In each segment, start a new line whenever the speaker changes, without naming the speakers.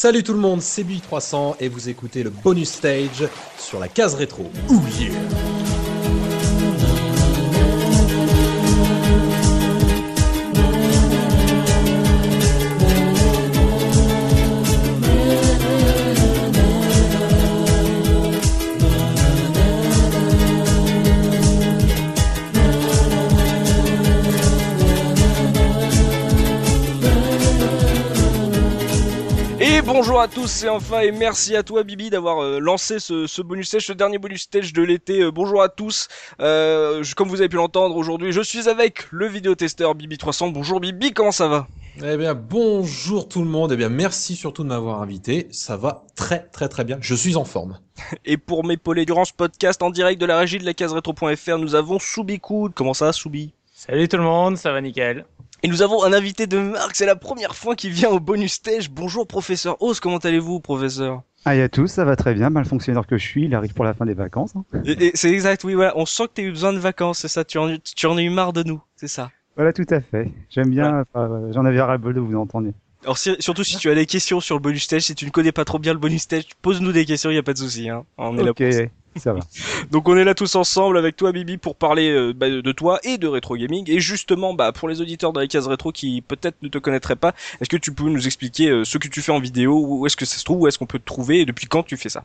Salut tout le monde, c'est Bui300 et vous écoutez le bonus stage sur la case rétro. Ouh yeah
bonjour à tous, c'est enfin et merci à toi Bibi d'avoir euh, lancé ce, ce bonus stage, ce dernier bonus stage de l'été. Euh, bonjour à tous. Euh, je- comme vous avez pu l'entendre aujourd'hui, je suis avec le vidéotesteur Bibi300. Bonjour Bibi, comment ça va?
Eh bien bonjour tout le monde, eh bien merci surtout de m'avoir invité, ça va très très très bien, je suis en forme.
Et pour m'épauler durant ce podcast en direct de la régie de la case rétro.fr, nous avons Soubi Coude. Comment ça Soubi?
Salut tout le monde, ça va nickel.
Et nous avons un invité de marque, c'est la première fois qu'il vient au bonus stage. Bonjour professeur Ose, comment allez-vous professeur?
Ah, à tous, ça va très bien. Le fonctionnaire que je suis, il arrive pour la fin des vacances. hein.
Et- et C'est exact, oui voilà, on sent que tu as eu besoin de vacances, c'est ça, tu en, tu en as eu marre de nous, c'est ça?
Voilà, tout à fait. J'aime bien, euh, j'en avais ras-le-bol de vous entendre.
Alors si- surtout si tu as des questions sur le bonus stage, si tu ne connais pas trop bien le bonus stage, pose-nous des questions, il y a pas de souci. Hein. On est là pour ça. Donc on est là tous ensemble avec toi Bibi pour parler euh, bah, de toi et de rétro gaming. Et justement, bah, pour les auditeurs de la case rétro qui peut-être ne te connaîtraient pas, est-ce que tu peux nous expliquer euh, ce que tu fais en vidéo, où est-ce que ça se trouve, où est-ce qu'on peut te trouver et depuis quand tu fais ça?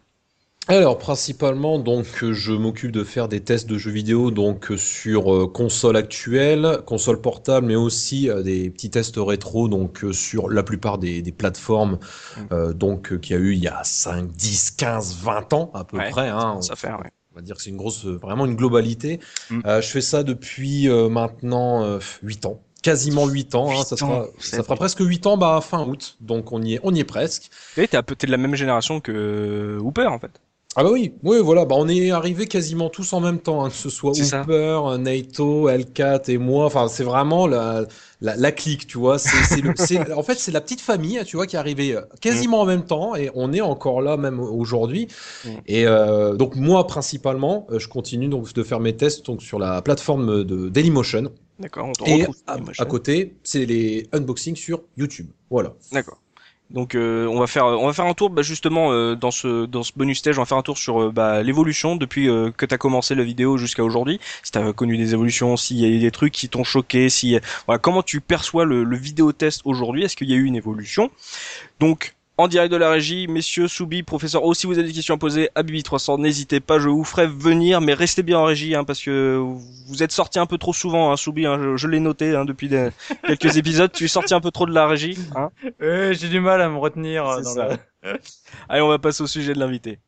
Alors principalement donc euh, je m'occupe de faire des tests de jeux vidéo donc euh, sur euh, console actuelle, console portable mais aussi euh, des petits tests rétro donc euh, sur la plupart des, des plateformes
Mm.
euh, donc qu'il y a eu il y a 5, 10, 15, 20 ans à peu
Ouais,
près hein.
Ça fait, ouais.
On va dire que c'est une grosse vraiment une globalité.
Mm.
Je fais ça depuis euh, maintenant euh, 8 ans. Quasiment 8 ans, hein,
Huit
ça, sera, ça fera presque 8 ans bah, fin août, donc on y est, on y est presque.
Et t'es un peu de la même génération que Hooper en fait.
Ah bah oui, oui voilà, bah on est arrivés quasiment tous en même temps, hein, que ce soit. Hooper, Naito, L4 et moi, enfin c'est vraiment la, la, la clique, tu vois, c'est, le- en fait c'est la petite famille, tu vois, qui est arrivée euh, quasiment en même temps et on est encore là même aujourd'hui.
Mm.
Et euh, donc moi principalement, euh, je continue donc de faire mes tests donc sur la plateforme de Dailymotion
D'accord, on
et à, à côté c'est les unboxings sur YouTube, voilà.
D'accord. Donc euh, on va faire on va faire un tour bah, justement euh, dans ce dans ce bonus stage on va faire un tour sur euh, bah, l'évolution depuis que tu as commencé la vidéo jusqu'à aujourd'hui. Si tu as connu des évolutions s'il y a eu des trucs qui t'ont choqué si voilà comment tu perçois le, le vidéo test aujourd'hui? Est-ce qu'il y a eu une évolution? Donc en direct de la régie, messieurs, Soubi, professeur, oh, si vous avez des questions à poser à Bibi300, n'hésitez pas, je vous ferai venir, mais restez bien en régie, hein, parce que vous êtes sorti un peu trop souvent, hein, Soubi, hein, je, je l'ai noté hein, depuis des- quelques épisodes, tu es sorti un peu trop de la régie, hein.
Euh, J'ai du mal à me retenir euh, dans
ça.
la...
Allez, on va passer au sujet de l'invité.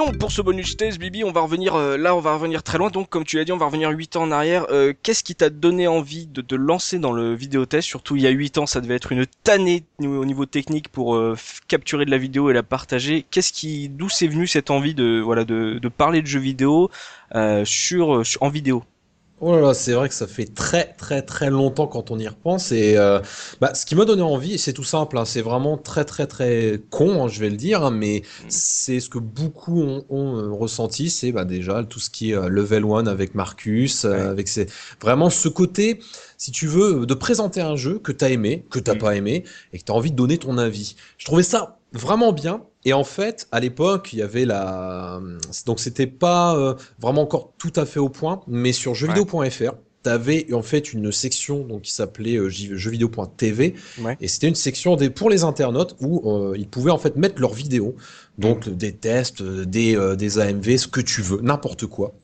Donc pour ce bonus test, Bibi, on va revenir euh, là, on va revenir très loin. Donc comme tu l'as dit, on va revenir 8 ans en arrière. Euh, Qu'est-ce qui t'a donné envie de te lancer dans le vidéotest Surtout il y a 8 ans, ça devait être une tannée au niveau technique pour euh, capturer de la vidéo et la partager. Qu'est-ce qui, d'où c'est venu cette envie de voilà de, parler de jeux vidéo sur en vidéo?
Oh là là, c'est vrai que ça fait très très très longtemps quand on y repense et euh, bah, ce qui m'a donné envie, c'est tout simple, hein, c'est vraiment très très très con, hein, je vais le dire, hein, mais c'est ce que beaucoup ont, ont, euh, ressenti, c'est bah, déjà tout ce qui est euh, level 1 avec Marcus, euh, avec ces... vraiment ce côté, si tu veux, de présenter un jeu que t'as aimé, que t'as
Mm.
pas aimé et que t'as envie de donner ton avis. Je trouvais ça vraiment bien. Et en fait, à l'époque, il y avait la, donc c'était pas euh, vraiment encore tout à fait au point, mais sur jeuxvideo.fr, t'avais en fait une section donc qui s'appelait euh, jeuxvideo.tv,
Ouais.
et c'était une section des pour les internautes où euh, ils pouvaient en fait mettre leurs vidéos, donc des tests, euh, des euh, des AMV, ce que tu veux, n'importe quoi.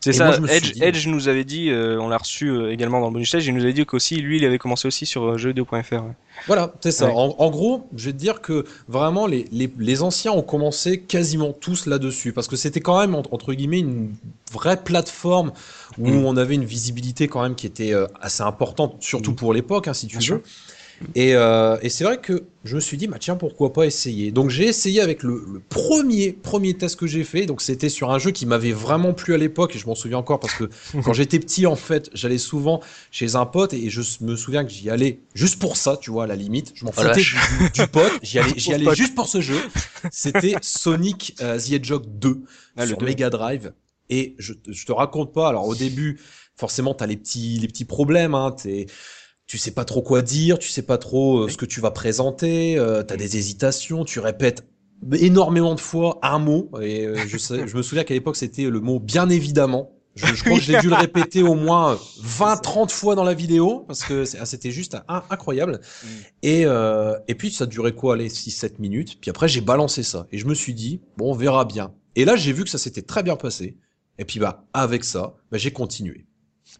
C'est ça,
moi, suis
Edge,
dit-
Edge nous avait dit, euh, on l'a reçu euh, également dans le bonus stage, il nous avait dit qu'aussi, lui, il avait commencé aussi sur euh, jeuxvideo.fr. ouais.
Voilà, c'est ça.
Ouais.
En, en gros, je vais te dire que vraiment les, les, les anciens ont commencé quasiment tous là-dessus parce que c'était quand même entre, guillemets une vraie plateforme où
Mm.
on avait une visibilité quand même qui était euh, assez importante, surtout
Mm.
pour l'époque, hein, si tu
Bien
veux. Et, euh, et c'est vrai que je me suis dit, bah tiens, pourquoi pas essayer. Donc j'ai essayé avec le, le premier premier test que j'ai fait. Donc c'était sur un jeu qui m'avait vraiment plu à l'époque et je m'en souviens encore parce que quand j'étais petit, en fait, j'allais souvent chez un pote et je me souviens que j'y allais juste pour ça, tu vois, à la limite. Je m'en
Oh
foutais du, du pote. J'y allais, j'y allais juste pour ce jeu. C'était Sonic euh, The Hedgehog 2
Ah, le
sur
deux.
Mega Drive. Et je, te- je te raconte pas. Alors au début, forcément, t'as les petits, les petits problèmes. Hein, t'es, tu sais pas trop quoi dire, tu sais pas trop euh, ce que tu vas présenter, euh, t'as des hésitations, tu répètes énormément de fois un mot. Et euh, je, sais, je me souviens qu'à l'époque, c'était le mot bien évidemment. Je, je crois que j'ai dû le répéter au moins 20-30 fois dans la vidéo parce que ah, c'était juste un- incroyable.
Mm.
Et, euh, et puis ça durait quoi, allez, 6-7 minutes? Puis après, j'ai balancé ça et je me suis dit, bon, on verra bien. Et là, j'ai vu que ça s'était très bien passé. Et puis bah, avec ça, bah, j'ai continué.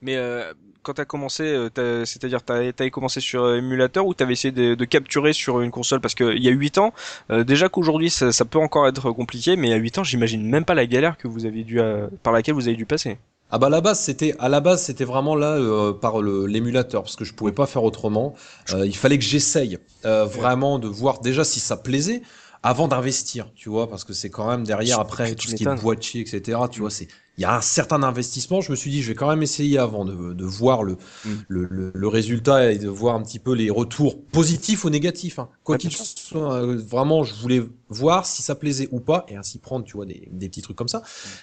Mais euh, quand t'as commencé, euh, t'as- c'est-à-dire t'as t'avais commencé sur euh, émulateur ou t'avais essayé de, de capturer sur une console? Parce qu'il y a 8 ans, euh, déjà qu'aujourd'hui ça, ça peut encore être compliqué, mais à 8 ans j'imagine même pas la galère que vous avez dû euh, par laquelle vous avez dû passer.
Ah bah à la base c'était à la base c'était vraiment là euh, par le- l'émulateur parce que je pouvais pas faire autrement. Euh, il fallait que j'essaye euh, vraiment de voir déjà si ça plaisait avant d'investir, tu vois, parce que c'est quand même derrière après tout ce qui est boîtier, etc. Tu vois, c'est il y a un certain investissement. Je me suis dit je vais quand même essayer avant de, de voir le,
Mm.
le, le, le résultat et de voir un petit peu les retours positifs ou négatifs. Hein. Quoi qu'il soit, euh, vraiment je voulais voir si ça plaisait ou pas et ainsi prendre tu vois des, des petits trucs comme ça.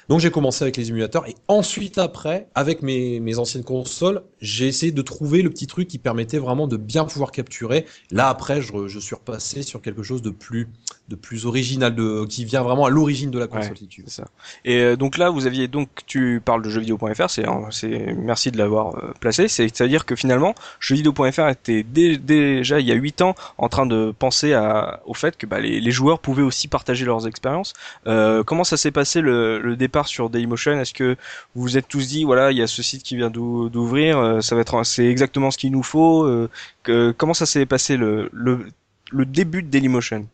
Donc j'ai commencé avec les émulateurs et ensuite après, avec mes, mes anciennes consoles, j'ai essayé de trouver le petit truc qui permettait vraiment de bien pouvoir capturer. Là après, je, je suis repassé sur quelque chose de plus de plus original, de qui vient vraiment à l'origine de la console
Ouais.
si tu veux.
Ça. Et euh, donc là, vous aviez donc tu parles de jeuxvideo.fr, c'est c'est merci de l'avoir euh, placé. C'est à dire que finalement, jeuxvideo.fr était dé- déjà il y a 8 ans en train de penser à, au fait que bah, les, les joueurs pouvaient aussi partager leurs expériences. Euh, comment ça s'est passé le, le départ sur Dailymotion? Est-ce que vous vous êtes tous dit voilà il y a ce site qui vient d'ou- d'ouvrir, euh, ça va être c'est exactement ce qu'il nous faut. que, comment ça s'est passé le, le le début de Dailymotion?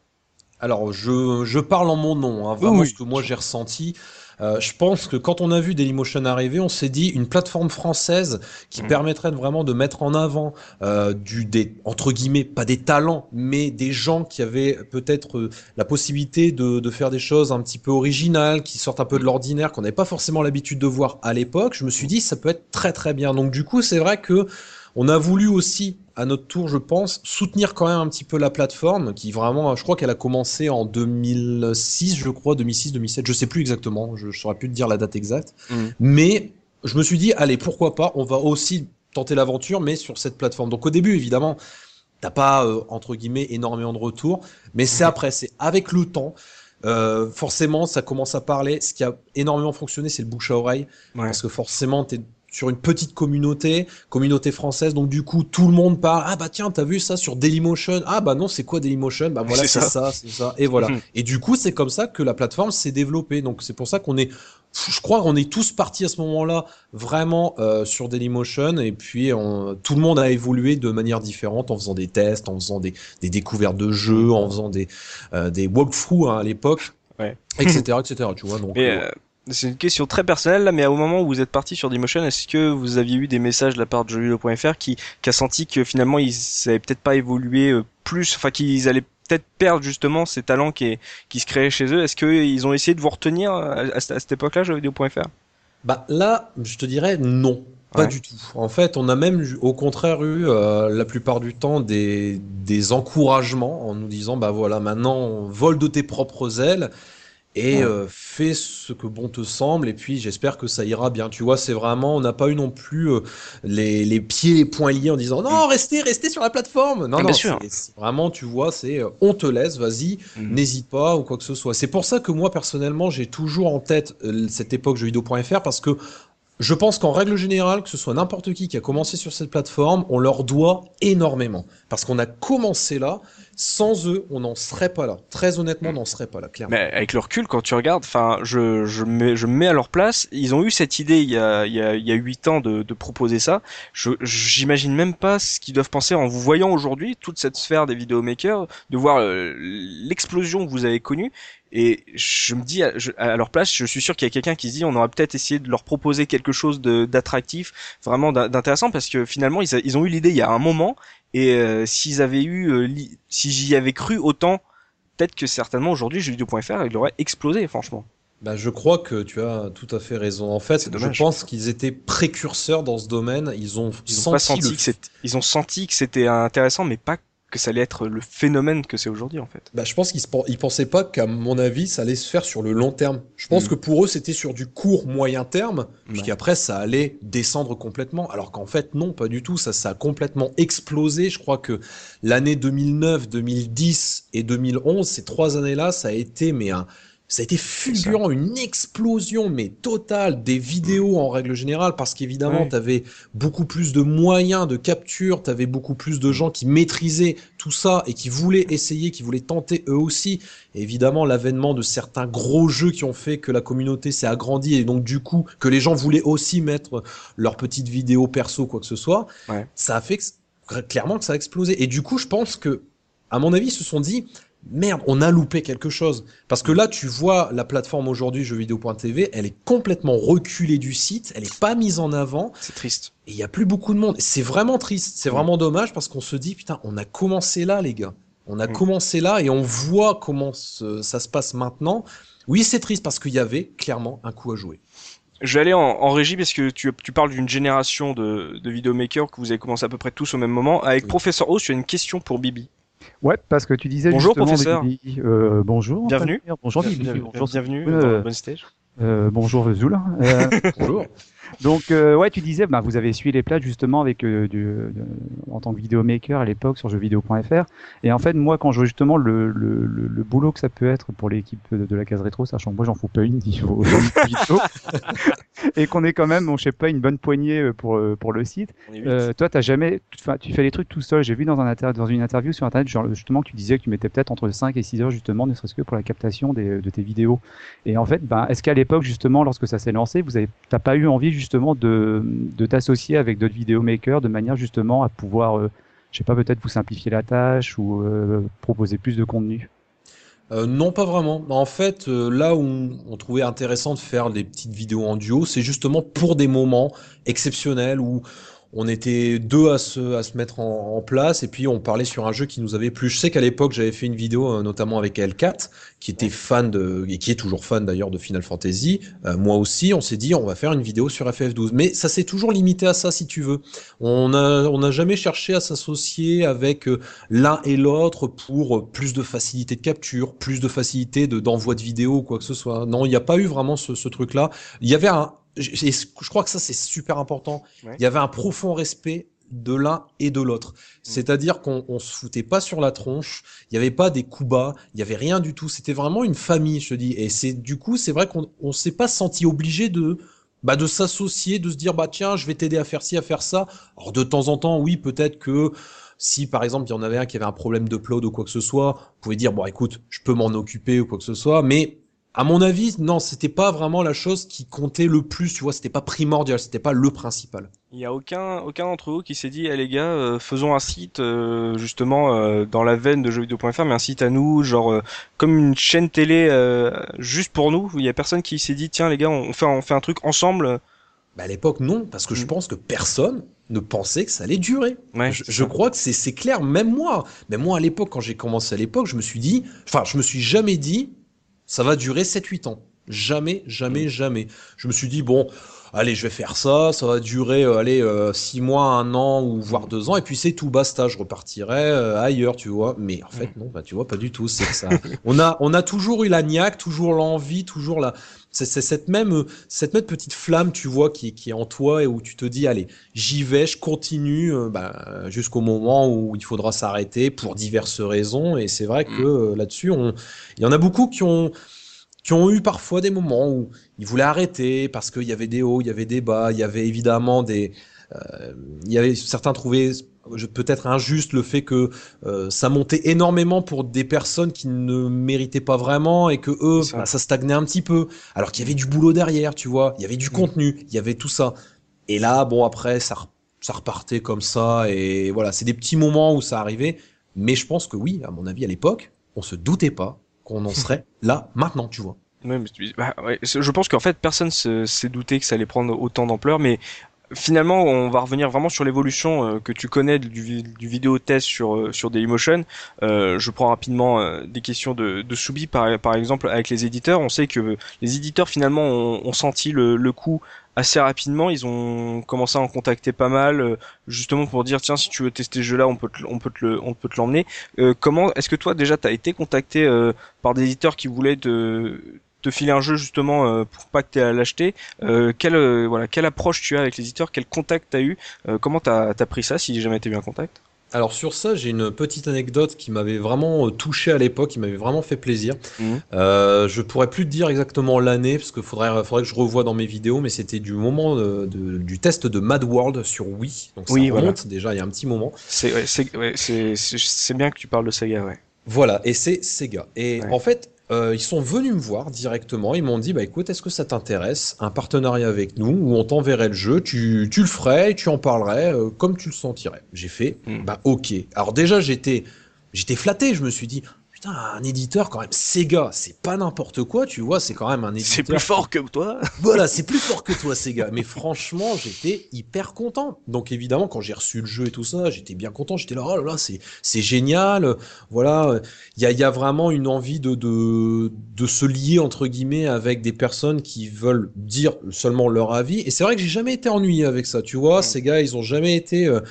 Alors je, je parle en mon nom, hein, vraiment
Oui,
ce que moi j'ai ressenti. Euh, je pense que quand on a vu Dailymotion arriver, on s'est dit une plateforme française qui
Mhm.
permettrait vraiment de mettre en avant euh, du des entre guillemets pas des talents, mais des gens qui avaient peut-être euh, la possibilité de, de faire des choses un petit peu originales, qui sortent un peu de l'ordinaire, qu'on n'avait pas forcément l'habitude de voir à l'époque. Je me suis dit ça peut être très très bien. Donc du coup c'est vrai que on a voulu aussi, à notre tour, je pense, soutenir quand même un petit peu la plateforme, qui vraiment, je crois qu'elle a commencé en 2006, je crois, 2006, 2007, je sais plus exactement, je, je saurais plus te dire la date exacte.
Mhm.
Mais je me suis dit, allez, pourquoi pas, on va aussi tenter l'aventure, mais sur cette plateforme. Donc au début, évidemment, t'as pas, euh, entre guillemets, énormément de retours, mais c'est après, c'est avec le temps. Euh, forcément, ça commence à parler. Ce qui a énormément fonctionné, c'est le bouche à oreille.
Ouais.
Parce que forcément, tu es sur une petite communauté, communauté française, donc du coup, tout le monde parle. Ah bah tiens, t'as vu ça sur Dailymotion? Ah bah non, c'est quoi Dailymotion? Bah voilà,
C'est
c'est
ça.
ça, c'est ça. Et voilà. Et du coup, c'est comme ça que la plateforme s'est développée. Donc c'est pour ça qu'on est, je crois qu'on est tous partis à ce moment-là vraiment euh, sur Dailymotion. Et puis on- tout le monde a évolué de manière différente en faisant des tests, en faisant des, des découvertes de jeux, en faisant des, euh, des walkthroughs hein, à l'époque,
Ouais.
etc., etc. Tu vois. Donc
Mais
euh,
euh, c'est une question très personnelle là, mais au moment où vous êtes parti sur Dailymotion, est-ce que vous aviez eu des messages de la part de jeuxvideo.fr qui, qui a senti que finalement ils avaient peut-être pas évolué euh, plus, enfin qu'ils allaient peut-être perdre justement ces talents qui, qui se créaient chez eux? Est-ce qu'ils ont essayé de vous retenir à, à cette à cette époque-là, jeuxvideo.fr
Bah là, je te dirais non, pas
Ouais.
du tout. En fait, on a même au contraire eu euh, la plupart du temps des, des encouragements en nous disant bah voilà, maintenant vole de tes propres ailes et
Ouais.
euh, fais ce que bon te semble et puis j'espère que ça ira bien. Tu vois, c'est vraiment, on n'a pas eu non plus euh, les, les pieds et poings liés en disant non, restez, restez sur la plateforme. Non,
Ah,
non,
bien sûr.
c'est- c'est vraiment, tu vois, c'est euh, on te laisse, vas-y,
Mhm.
n'hésite pas ou quoi que ce soit. C'est pour ça que moi personnellement j'ai toujours en tête euh, cette époque jeuxvideo.fr parce que je pense qu'en règle générale, que ce soit n'importe qui qui a commencé sur cette plateforme, on leur doit énormément. Parce qu'on a commencé là, sans eux, on n'en serait pas là. Très honnêtement, on n'en serait pas là, clairement.
Mais avec le recul, quand tu regardes, enfin, je, je, mets, je me mets à leur place. Ils ont eu cette idée il y a, il y a, il y a 8 ans de, de proposer ça. Je, j'imagine même pas ce qu'ils doivent penser en vous voyant aujourd'hui, toute cette sphère des vidéomakers, de voir euh, l'explosion que vous avez connue. Et je me dis, à, je- à leur place, je suis sûr qu'il y a quelqu'un qui se dit, on aurait peut-être essayé de leur proposer quelque chose d'attractif, vraiment d'in- d'intéressant, parce que finalement, ils, a- ils ont eu l'idée il y a un moment. Et euh, s'ils avaient eu, euh, li- si j'y avais cru autant, peut-être que certainement aujourd'hui jeuxvideo.fr il aurait explosé franchement.
Bah, je crois que tu as tout à fait raison. En fait, je pense qu'ils étaient précurseurs dans ce domaine. Ils ont
Ils ont pas
senti le
que ils ont senti que c'était intéressant mais pas que ça allait être le phénomène que c'est aujourd'hui en fait.
Bah, je pense qu'ils ne pensaient pas qu'à mon avis, ça allait se faire sur le long terme. Je pense
Mm.
que pour eux, c'était sur du court moyen terme, puis
Ouais.
qu'après, ça allait descendre complètement. Alors qu'en fait, non, pas du tout. Ça, ça a complètement explosé. Je crois que l'année 2009, 2010 et 2011, ces trois années-là, ça a été mais un ça a été fulgurant, une explosion mais totale des vidéos en règle générale parce qu'évidemment
Ouais.
tu avais beaucoup plus de moyens de capture, tu avais beaucoup plus de gens qui maîtrisaient tout ça et qui voulaient essayer, qui voulaient tenter eux aussi. Et évidemment l'avènement de certains gros jeux qui ont fait que la communauté s'est agrandie et donc du coup que les gens voulaient aussi mettre leurs petites vidéos perso quoi que ce soit,
Ouais.
ça a fait que, clairement que ça a explosé. Et du coup je pense que à mon avis, ils se sont dit, merde, on a loupé quelque chose. Parce que là, tu vois, la plateforme aujourd'hui, jeuxvideo.tv, elle est complètement reculée du site, elle est pas mise en avant,
C'est triste.
et il y a plus beaucoup de monde. C'est vraiment triste, c'est vraiment dommage parce qu'on se dit, putain, on a commencé là, les gars. On a
Mm.
commencé là et on voit comment ce- ça se passe maintenant. Oui, c'est triste parce qu'il y avait clairement un coup à jouer.
Je vais aller en, en régie parce que tu, tu parles d'une génération de, de vidéomakers que vous avez commencé à peu près tous au même moment. Avec
Oui.
Professeur Oz, tu as une question pour Bibi.
Ouais, parce que tu disais
Bonjour,
justement...
professeur.
Euh, bonjour.
Bienvenue.
Bonjour, Bibi. Bonjour,
bienvenue
Euh,
dans Bonne Stage.
euh, bonjour, Zoul. Euh,
Bonjour.
Donc, euh, ouais, tu disais, bah, vous avez essuyé les plats justement avec euh, du, de- en tant que vidéomaker à l'époque sur jeuxvideo.fr. Et en fait, moi, quand je vois justement le, le, le, le boulot que ça peut être pour l'équipe de, de la case rétro, sachant que moi, j'en fous pas une niveau vidéo, et qu'on est quand même, on, je sais pas, une bonne poignée euh, pour, euh, pour le site. Euh, toi, t'as jamais, tu fais les trucs tout seul. J'ai vu dans, un inter- dans une interview sur internet, genre, justement, que tu disais que tu mettais peut-être entre 5 et 6 heures, justement, ne serait-ce que pour la captation des, de tes vidéos. Et en fait, ben, est-ce qu'à l'époque, justement, lorsque ça s'est lancé, vous avez, t'as pas eu envie, justement, de, de t'associer avec d'autres vidéomakers de manière, justement, à pouvoir, euh, je sais pas, peut-être vous simplifier la tâche ou euh, proposer plus de contenu?
Euh, non, pas vraiment. En fait, là où on, on trouvait intéressant de faire des petites vidéos en duo, c'est justement pour des moments exceptionnels où on était deux à se, à se mettre en, en place et puis on parlait sur un jeu qui nous avait plu. Je sais qu'à l'époque, j'avais fait une vidéo euh, notamment avec L4 qui était fan de, et qui est toujours fan d'ailleurs de Final Fantasy. Euh, moi aussi, on s'est dit on va faire une vidéo sur FF12. Mais ça s'est toujours limité à ça si tu veux. On a, on n'a jamais cherché à s'associer avec euh, l'un et l'autre pour plus de facilité de capture, plus de facilité de, d'envoi de vidéos ou quoi que ce soit. Non, il n'y a pas eu vraiment ce, ce truc-là. Il y avait un, j- et je crois que ça c'est super important.
Ouais.
Il y avait un profond respect de l'un et de l'autre. C'est-à-dire qu'on on se foutait pas sur la tronche, il n'y avait pas des coups bas, il n'y avait rien du tout. C'était vraiment une famille, je te dis. Et c'est du coup, c'est vrai qu'on on s'est pas senti obligé de bah de s'associer, de se dire bah tiens, je vais t'aider à faire ci, à faire ça. Alors de temps en temps, oui, peut-être que si par exemple il y en avait un qui avait un problème d'upload ou quoi que ce soit, vous pouvez dire bon écoute, je peux m'en occuper ou quoi que ce soit, mais à mon avis, non, c'était pas vraiment la chose qui comptait le plus, tu vois, c'était pas primordial, c'était pas le principal.
Il y a aucun aucun d'entre vous qui s'est dit, eh les gars, euh, faisons un site euh, justement euh, dans la veine de jeuxvideo.fr, mais un site à nous, genre euh, comme une chaîne télé euh, juste pour nous. Il y a personne qui s'est dit, tiens les gars, on fait on fait un truc ensemble.
Bah à l'époque non, parce que je
Mm.
pense que personne ne pensait que ça allait durer.
Ouais,
je, crois que c'est c'est clair, même moi. Même moi à l'époque, quand j'ai commencé à l'époque, je me suis dit, enfin, je me suis jamais dit, ça va durer 7-8 ans. Jamais, jamais, jamais. Je me suis dit, bon, allez, je vais faire ça, ça va durer, euh, allez, 6 mois, un an, ou voire 2 ans, et puis c'est tout, basta, je repartirai euh, ailleurs, tu vois. Mais en fait, non, bah, tu vois, pas du tout. C'est que ça. on, a, on a toujours eu la niaque, toujours l'envie, toujours la. C'est c'est cette même, euh, cette même petite flamme, tu vois, qui, qui est en toi et où tu te dis, allez, j'y vais, je continue euh, bah, jusqu'au moment où il faudra s'arrêter pour diverses raisons. Et c'est vrai que euh, là-dessus, on, il y en a beaucoup qui ont, qui ont eu parfois des moments où ils voulaient arrêter parce qu'il y avait des hauts, il y avait des bas, il y avait évidemment des, euh, il y avait certains trouvaient peut-être injuste le fait que euh, ça montait énormément pour des personnes qui ne méritaient pas vraiment et que eux
ça.
bah, ça stagnait un petit peu. Alors qu'il y avait du boulot derrière tu vois. Il y avait du contenu il y avait tout ça. Et là bon après ça ça repartait comme ça et voilà. C'est des petits moments où ça arrivait. Mais je pense que oui à mon avis à l'époque on se doutait pas qu'on en serait là maintenant tu vois.
Mais bah, je pense qu'en fait personne se- s'est douté que ça allait prendre autant d'ampleur, mais finalement, on va revenir vraiment sur l'évolution euh, que tu connais du, du vidéo test sur euh, sur Dailymotion. Euh, je prends rapidement des questions de, de Soubi par, par exemple avec les éditeurs. On sait que les éditeurs finalement ont, ont senti le, le coup assez rapidement. Ils ont commencé à en contacter pas mal, justement pour dire tiens si tu veux tester ce jeu-là, on peut te, on peut te le, on peut te l'emmener. Euh, comment est-ce que toi déjà t'as été contacté euh, par des éditeurs qui voulaient te te filer un jeu justement euh, pour pas que tu à l'acheter euh, quelle euh, voilà quelle approche tu as avec les éditeurs? Quel contact t'as eu? Euh, comment t'as as pris ça si jamais t'es eu en contact?
Alors sur ça, j'ai une petite anecdote qui m'avait vraiment touché à l'époque, qui m'avait vraiment fait plaisir.
Mhm.
Euh, je pourrais plus te dire exactement l'année parce qu'il faudrait, faudrait que je revoie dans mes vidéos, mais c'était du moment de- de- du test de Mad World sur Wii. Donc ça
Oui,
remonte déjà il y a un petit moment.
c'est ouais, ouais, bien que tu parles de Sega ouais
Voilà, et c'est Sega. Et
Ouais.
en fait, euh, ils sont venus me voir directement. Ils m'ont dit, bah écoute, est-ce que ça t'intéresse, un partenariat avec nous, où on t'enverrait le jeu, tu, tu le ferais et tu en parlerais euh, comme tu le sentirais. J'ai fait,
Mm.
bah ok. Alors déjà, j'étais, j'étais flatté. Je me suis dit, putain, un éditeur quand même, Sega, c'est pas n'importe quoi, tu vois, c'est quand même un éditeur.
c'est plus fort que toi
Voilà, c'est plus fort que toi, Sega. Mais franchement, j'étais hyper content. Donc évidemment, quand j'ai reçu le jeu et tout ça, j'étais bien content. J'étais là, oh là là, c'est c'est génial. Voilà, il y a, il y a vraiment une envie de, de de se lier entre guillemets avec des personnes qui veulent dire seulement leur avis. Et c'est vrai que j'ai jamais été ennuyé avec ça. Tu vois,
Mm.
Sega, ils ont jamais été euh,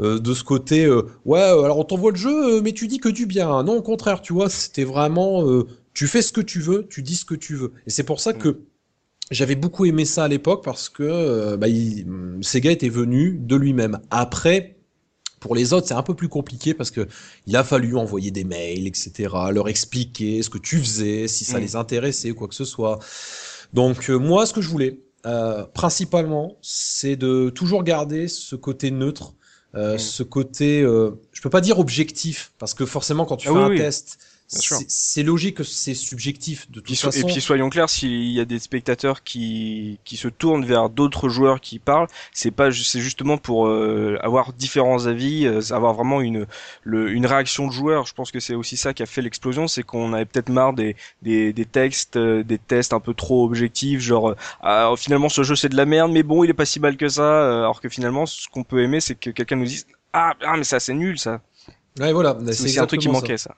euh, de ce côté, euh, ouais, euh, alors on t'envoie le jeu, euh, mais tu dis que du bien. Non, au contraire, tu vois, c'était vraiment, euh, tu fais ce que tu veux, tu dis ce que tu veux. Et c'est pour ça
Mm.
que j'avais beaucoup aimé ça à l'époque parce que bah, il- Sega était venu de lui-même. Après, pour les autres, c'est un peu plus compliqué parce que il a fallu envoyer des mails, etc., leur expliquer ce que tu faisais, si ça
Mm.
les intéressait ou quoi que ce soit. Donc euh, moi, ce que je voulais, euh, principalement, c'est de toujours garder ce côté neutre, euh, ce côté, euh, je peux pas dire objectif, parce que forcément, quand tu
Ah
fais
oui,
un
oui.
test. C'est logique que c'est subjectif de toute façon.
et puis soyons clairs, s'il y a des spectateurs qui qui se tournent vers d'autres joueurs qui parlent, c'est pas c'est justement pour euh, avoir différents avis, euh, avoir vraiment une le, une réaction de joueur. Je pense que c'est aussi ça qui a fait l'explosion, c'est qu'on avait peut-être marre des des, des textes, euh, des tests un peu trop objectifs, genre euh, ah, finalement ce jeu c'est de la merde, mais bon il est pas si mal que ça, euh, alors que finalement ce qu'on peut aimer c'est que quelqu'un nous dise ah, ah mais ça c'est nul ça.
Ouais, voilà,
C'est un truc qui
ça.
manquait ça.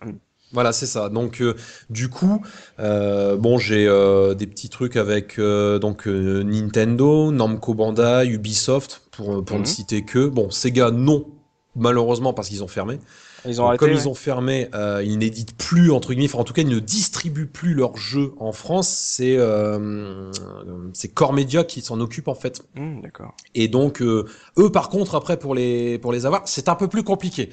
Voilà, c'est ça. Donc, euh, du coup, euh, bon, j'ai euh, des petits trucs avec euh, donc euh, Nintendo, Namco Bandai, Ubisoft, pour pour
Mhm.
ne citer que. Bon, Sega, non, malheureusement parce qu'ils ont fermé.
Ils ont
Donc,
arrêté.
comme
ouais.
ils ont fermé, euh, ils n'éditent plus entre guillemets. Enfin, en tout cas, ils ne distribuent plus leurs jeux en France. C'est euh, c'est Core Media qui s'en occupe en fait.
Hmm, D'accord.
Et donc, euh, eux, par contre, après, pour les, pour les avoir, c'est un peu plus compliqué.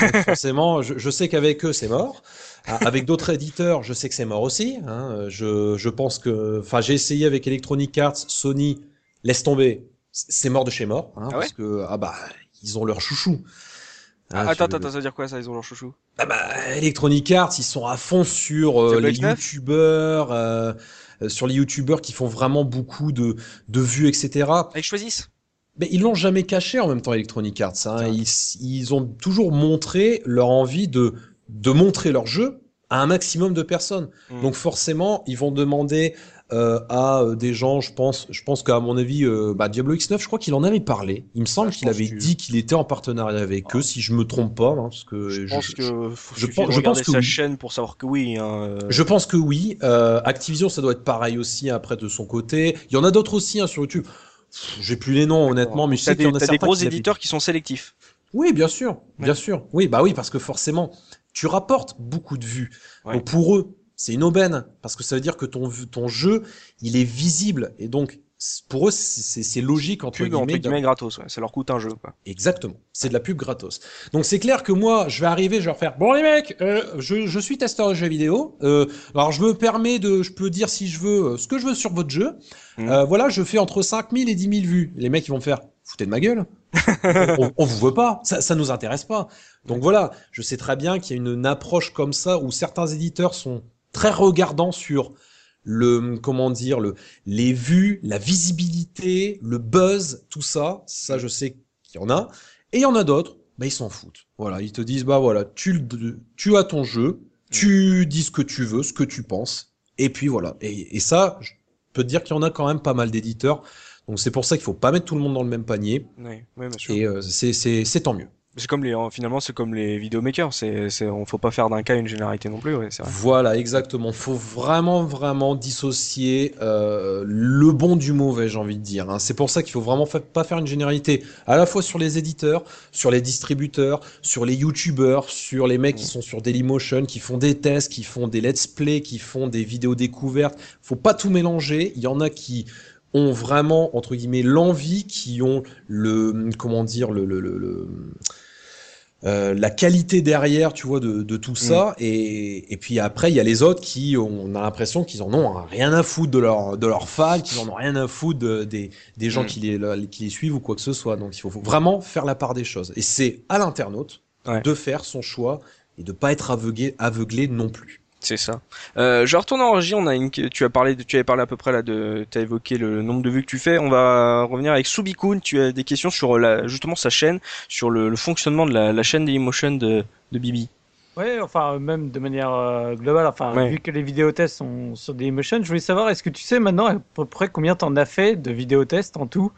Donc, forcément, je, je sais qu'avec eux, c'est mort. Ah, Avec d'autres éditeurs, je sais que c'est mort aussi. Hein. Je, je pense que, enfin, j'ai essayé avec Electronic Arts, Sony, laisse tomber. C'est mort de chez mort, hein,
Ah ouais
parce que, ah bah, ils ont leur chouchou.
Ah,
Hein,
attends, attends, ça veut dire quoi ça Ils ont leur chouchou?
Ah bah, Electronic Arts, ils sont à fond sur euh, les
X9?
youtubeurs, euh, sur les youtubeurs qui font vraiment beaucoup de, de vues, etc.
Ils choisissent?
Mais ils l'ont jamais caché en même temps Electronic Arts. Hein. Ils, ils ont toujours montré leur envie de, de montrer leur jeu à un maximum de personnes.
Mm.
Donc forcément, ils vont demander euh, à euh, des gens, je pense, je pense qu'à mon avis, euh, bah, Diablo X9, je crois qu'il en avait parlé. Il me semble
je
qu'il avait
que-
dit qu'il était en partenariat avec eux, si je me trompe pas, hein, parce que
Je pense que faut
je pense- je pense que
sa
oui.
chaîne pour savoir que oui. Hein, euh,
Je pense que oui. Euh, Activision, ça doit être pareil aussi après de son côté. Il y en a d'autres aussi hein, sur YouTube. J'ai plus les noms honnêtement, mais je sais qu'il y en a
t'as des
certains
gros
qui
éditeurs qui sont sélectifs.
Oui, bien sûr, bien sûr. Oui, bah oui, parce que forcément, tu rapportes beaucoup de vues.
Ouais.
Donc pour eux, c'est une aubaine parce que ça veut dire que ton ton jeu, il est visible et donc pour eux, c'est- logique entre
Pub entre
guillemets.
guillemets gratos. Ouais. Ça leur coûte un jeu. Quoi.
Exactement. C'est de la pub gratos. Donc c'est clair que moi, je vais arriver, je vais leur faire bon les mecs, euh, je, je suis testeur de jeux vidéo. Euh, alors je me permets de, je peux dire si je veux euh, ce que je veux sur votre jeu.
Mhm.
Euh, voilà, je fais entre 5000 et 10 000 vues. Les mecs ils vont me faire foutez de ma gueule. on, on vous veut pas, ça, ça nous intéresse pas. Donc voilà, je sais très bien qu'il y a une approche comme ça où certains éditeurs sont très regardants sur le comment dire le les vues, la visibilité, le buzz, tout ça. Ça, je sais qu'il y en a. Et il y en a d'autres, bah ils s'en foutent. Voilà, ils te disent bah voilà, tu tu as ton jeu, tu dis ce que tu veux, ce que tu penses, et puis voilà. Et, et ça, je peux te dire qu'il y en a quand même pas mal d'éditeurs. Donc c'est pour ça qu'il faut pas mettre tout le monde dans le même panier.
Ouais, bien sûr.
Et euh, c'est- c'est c'est tant mieux.
C'est comme les, finalement, c'est comme les vidéomakers. C'est, c'est, on faut pas faire d'un cas une généralité non plus. Ouais, c'est vrai.
Voilà, exactement. Faut vraiment, vraiment dissocier euh, le bon du mauvais, j'ai envie de dire. hein. C'est pour ça qu'il faut vraiment fa- pas faire une généralité, à la fois sur les éditeurs, sur les distributeurs, sur les youtubeurs, sur les mecs qui sont sur Dailymotion, qui font des tests, qui font des let's play, qui font des vidéos découvertes. Faut pas tout mélanger. Il y en a qui ont vraiment entre guillemets l'envie, qui ont le comment dire le, le, le- le- euh, la qualité derrière, tu vois, de, de tout ça. Et, et puis après, il y a les autres qui, ont- on a l'impression qu'ils en ont rien à foutre de leur, de leurs fans, qu'ils en ont rien à foutre de- des, des gens
Mm.
qui, les, qui les suivent ou quoi que ce soit. Donc il faut, faut vraiment faire la part des choses. Et c'est à l'internaute
Ouais.
de faire son choix et de pas être aveuglé, aveuglé non plus.
C'est ça. Euh, je retourne en régie. On a une, tu as parlé, de, tu avais parlé à peu près là de, tu as évoqué le nombre de vues que tu fais. On va revenir avec Subikun. Tu as des questions sur la, justement sa chaîne, sur le, le fonctionnement de la, la chaîne Dailymotion de, de Bibi.
Ouais, enfin, même de manière euh, globale, enfin,
Ouais.
vu que les vidéotests sont sur Dailymotion, je voulais savoir, est-ce que tu sais maintenant à peu près combien t'en as fait de vidéotests en tout?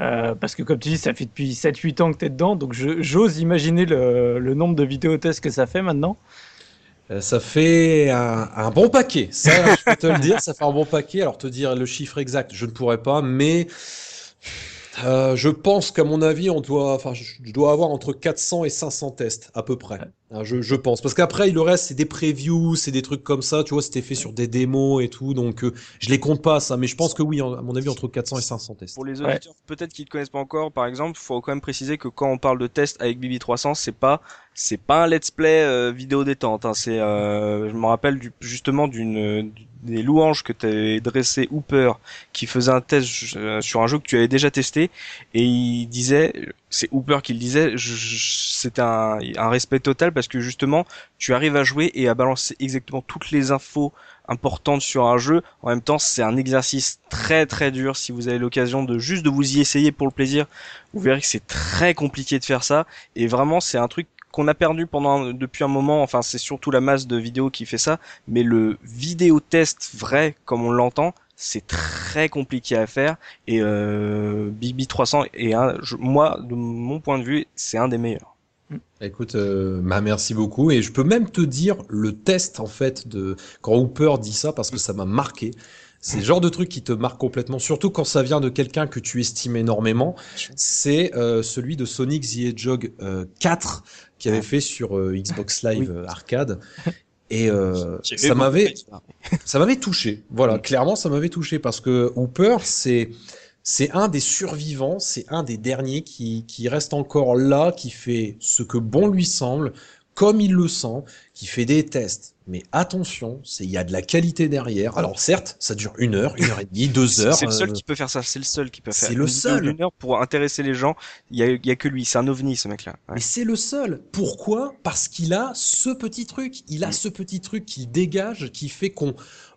Euh, Parce que comme tu dis, ça fait depuis 7-8 ans que t'es dedans, donc j'ose imaginer le, le nombre de vidéotests que ça fait maintenant.
Euh, Ça fait un, un bon paquet. Ça, je peux te le dire, ça fait un bon paquet. Alors, te dire le chiffre exact, je ne pourrais pas, mais euh, je pense qu'à mon avis, on doit, enfin, je dois avoir entre 400 et 500 tests, à peu près. Hein, je, je pense. Parce qu'après, le reste, c'est des previews, c'est des trucs comme ça, tu vois, c'était fait sur des démos et tout, donc euh, je les compte pas, ça, mais je pense que oui, à mon avis, entre 400 et 500 tests.
Pour les
Ouais.
auditeurs peut-être qui ne connaissent pas encore, par exemple, faut quand même préciser que quand on parle de test avec Bibi 300, c'est pas c'est pas un let's play euh, vidéo détente. Hein. C'est euh, je me rappelle du, justement d'une du- des louanges que t'avais dressé Hooper qui faisait un test euh, sur un jeu que tu avais déjà testé et il disait c'est Hooper qui le disait c'était un, un respect total parce que justement tu arrives à jouer et à balancer exactement toutes les infos importantes sur un jeu. En même temps, c'est un exercice très très dur. Si vous avez l'occasion de juste de vous y essayer pour le plaisir, vous verrez que c'est très compliqué de faire ça. Et vraiment, c'est un truc qu'on a perdu pendant un- depuis un moment. Enfin, c'est surtout la masse de vidéos qui fait ça. Mais le vidéo test vrai, comme on l'entend, c'est très compliqué à faire. Et euh, Bibi 300 est un, je- moi, de mon point de vue, c'est un des meilleurs.
Écoute, euh, bah, merci beaucoup. Et je peux même te dire le test, en fait, de quand Hooper dit ça, parce que ça m'a marqué. C'est le genre de truc qui te marque complètement, surtout quand ça vient de quelqu'un que tu estimes énormément. C'est euh, celui de Sonic the Hedgehog euh, 4 qui avait fait sur euh, Xbox Live
Oui.
euh, Arcade. Et euh, ça m'avait,
ça.
m'avait touché. Voilà, clairement, ça m'avait touché parce que Hooper, c'est c'est un des survivants, c'est un des derniers qui qui reste encore là, qui fait ce que bon lui semble, comme il le sent, qui fait des tests. Mais attention, c'est il y a de la qualité derrière. Alors certes, ça dure une heure, une heure et demie, deux heures.
c'est le seul
euh,
qui peut faire ça. C'est le seul qui peut faire.
c'est le
Une
seul.
d'une heure pour intéresser les gens. Il y a, y a que lui. C'est un ovni, ce mec-là. Ouais.
Mais c'est le seul. Pourquoi? Parce qu'il a ce petit truc. Il a
Mm.
ce petit truc qu'il dégage, qui fait qu'on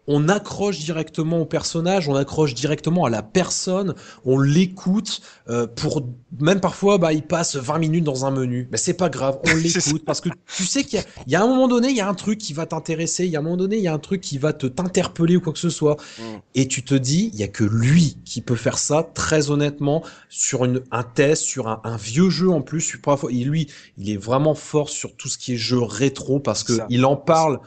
on accroche directement au personnage, on accroche directement à la personne, on l'écoute. euh, pour même parfois, bah, il passe 20 minutes dans un menu. Mais c'est pas grave, on l'écoute parce que tu sais qu'il y, y a un moment donné, il y a un truc qui va t'intéresser. Il y a un moment donné, il y a un truc qui va te t'interpeller ou quoi que ce soit.
Mm.
Et tu te dis, il y a que lui qui peut faire ça, très honnêtement, sur une, un test, sur un, un vieux jeu en plus. sur- parfois, et lui, il est vraiment fort sur tout ce qui est jeu rétro parce que
Ça.
il en parle.